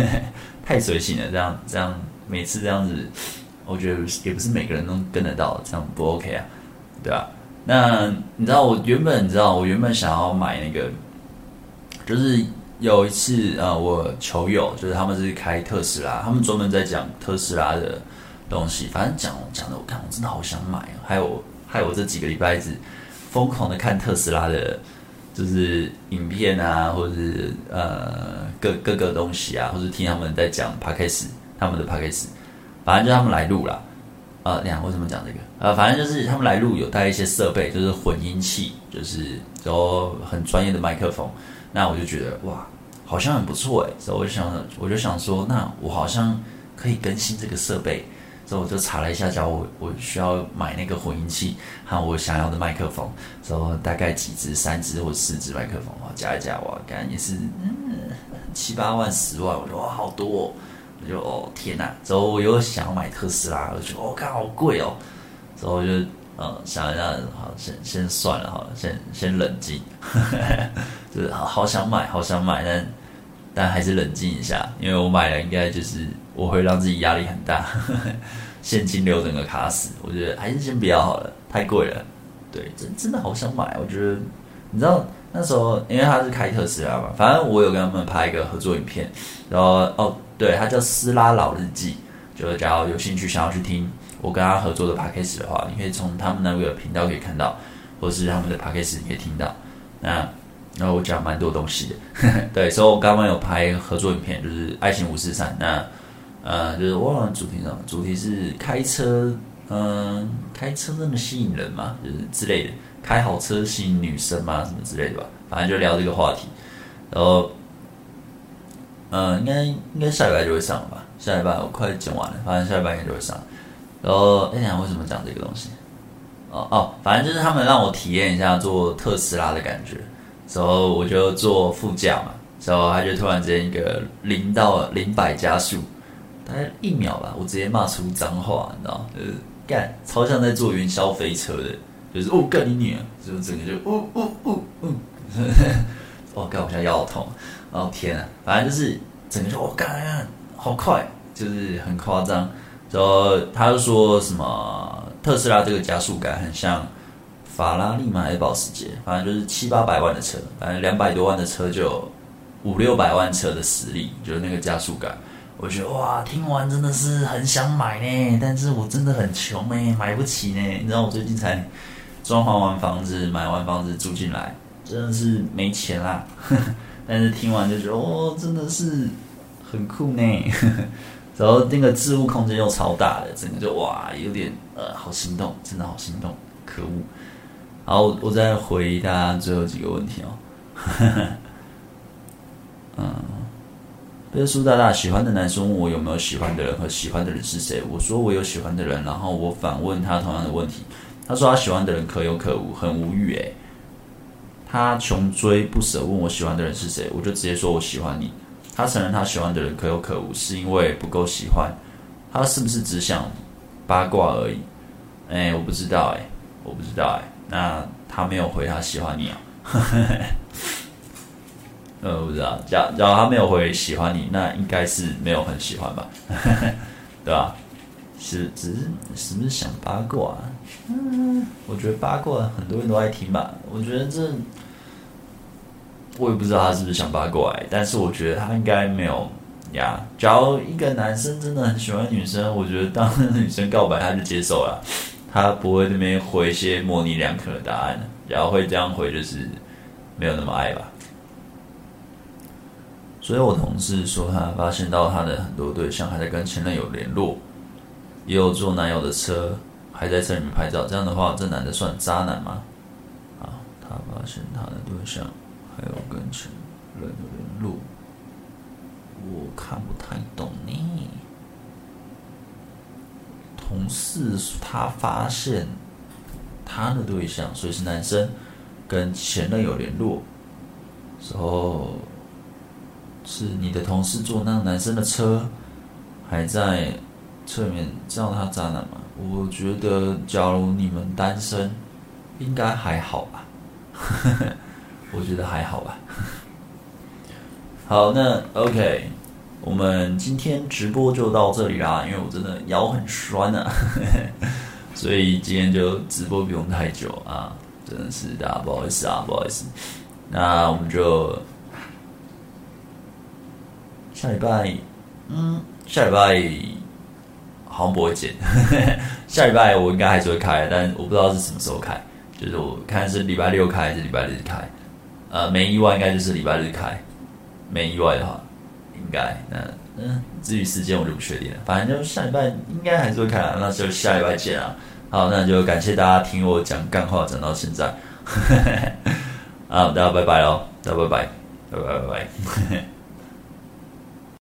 太随性了，这样这样每次这样子。我觉得也不是每个人都跟得到，这样不 OK 啊，对啊。那你知道我原本你知道我原本想要买那个，就是有一次呃，我球友就是他们是开特斯拉，他们专门在讲特斯拉的东西，反正讲讲的我看我真的好想买啊。还有还有我这几个礼拜一直疯狂的看特斯拉的，就是影片啊，或者是呃各各个东西啊，或者听他们在讲 Podcast 他们的 Podcast 反正就他们来录了，呃，你看为什么讲这个？呃，反正就是他们来录有带一些设备，就是混音器，就是都很专业的麦克风。那我就觉得哇，好像很不错诶。所以我就想，我就想说，那我好像可以更新这个设备。所以我就查了一下，叫我我需要买那个混音器，还有我想要的麦克风，所以大概几支，三支或四支麦克风，哇，加一加，哇，感觉也是嗯七八万、十万，我觉得哇，好多哦。我就哦天呐，之后我又想要买特斯拉，我就哦看好贵哦，之后我就嗯想一下，好先先算了，好，先先冷静，就是好好想买，好想买，但但还是冷静一下，因为我买了应该就是我会让自己压力很大，现金流整个卡死，我觉得还是先不要好了，太贵了，对，真真的好想买，我觉得你知道那时候因为他是开特斯拉嘛，反正我有跟他们拍一个合作影片，然后哦。对，他叫斯拉老日记，就是假如有兴趣想要去听我跟他合作的 podcast 的话，你可以从他们那个频道可以看到，或是他们的 podcast 可以听到。那然后我讲蛮多东西的，对，所以我刚刚有拍合作影片，就是爱情五四三。那呃，就是忘了主题什么，主题是开车，嗯、开车那么吸引人嘛，就是之类的，开好车吸引女生嘛，什么之类的吧，反正就聊这个话题，然后。嗯，应该应该下礼拜就会上了吧？下礼拜我快讲完了，反正下礼拜应该就会上。然后，哎呀，为什么讲这个东西？哦哦，反正就是他们让我体验一下做特斯拉的感觉，然后我就坐副驾嘛，然后他就突然之间一个零到零百加速，大概一秒吧，我直接骂出脏话，你知道，就是干，超像在坐云霄飞车的，就是哦干你女，就整个就哦哦哦哦，哦干我现在腰好痛，哦天啊，反正就是整个就哦干好快，就是很夸张。然后他就说什么特斯拉这个加速感很像法拉利嘛，还是保时捷，反正就是七八百万的车，反正两百多万的车就五六百万车的实力，就是那个加速感。我觉得哇，听完真的是很想买呢，但是我真的很穷呢，买不起呢。你知道我最近才装潢完房子，买完房子住进来，真的是没钱啦。但是听完就觉得哦，真的是很酷呢。然后那个置物空间又超大的，整个就哇，有点呃，好心动，真的好心动，可恶！好，我再回答最后几个问题哦。嗯，贝苏大大喜欢的男生问我有没有喜欢的人和喜欢的人是谁，我说我有喜欢的人，然后我反问他同样的问题，他说他喜欢的人可有可无，很无语诶。他穷追不舍问我喜欢的人是谁，我就直接说我喜欢你。他承认他喜欢的人可有可无，是因为不够喜欢。他是不是只想八卦而已？哎，我不知道，哎，我不知道，哎。那他没有回他喜欢你啊？呃，我不知道。假假如他没有回喜欢你，那应该是没有很喜欢吧？对吧？是只是是不是想八卦？嗯，我觉得八卦很多人都爱听吧。我觉得这。我也不知道他是不是想八卦，但是我觉得他应该没有呀。假如一个男生真的很喜欢女生，我觉得当 女生告白，他就接受了，他不会那边回一些模棱两可的答案。然后会这样回，就是没有那么爱吧。所以我同事说，他发现到他的很多对象还在跟前任有联络，也有坐男友的车，还在车里面拍照。这样的话，这男的算渣男吗？啊，他发现他的对象。还有跟前任的联络，我看不太懂呢。同事他发现他的对象，所以是男生跟前任有联络，时候是你的同事坐那个男生的车，还在侧面叫他渣男吗？我觉得，假如你们单身，应该还好吧。我觉得还好吧。好，那 OK，我们今天直播就到这里啦，因为我真的腰很酸啊，所以今天就直播不用太久啊，真的是大家不好意思啊，不好意思。那我们就下礼拜，嗯，下礼拜好像不会剪，下礼拜我应该还是会开，但我不知道是什么时候开，就是我看是礼拜六开还是礼拜日开。呃，没意外应该就是礼拜日开，没意外的话，应该那嗯，至于时间我就不确定了，反正就下礼拜应该还是会开，那就下礼拜见啊。好，那就感谢大家听我讲干话讲到现在，啊，大家拜拜喽，大家拜拜，拜拜拜拜。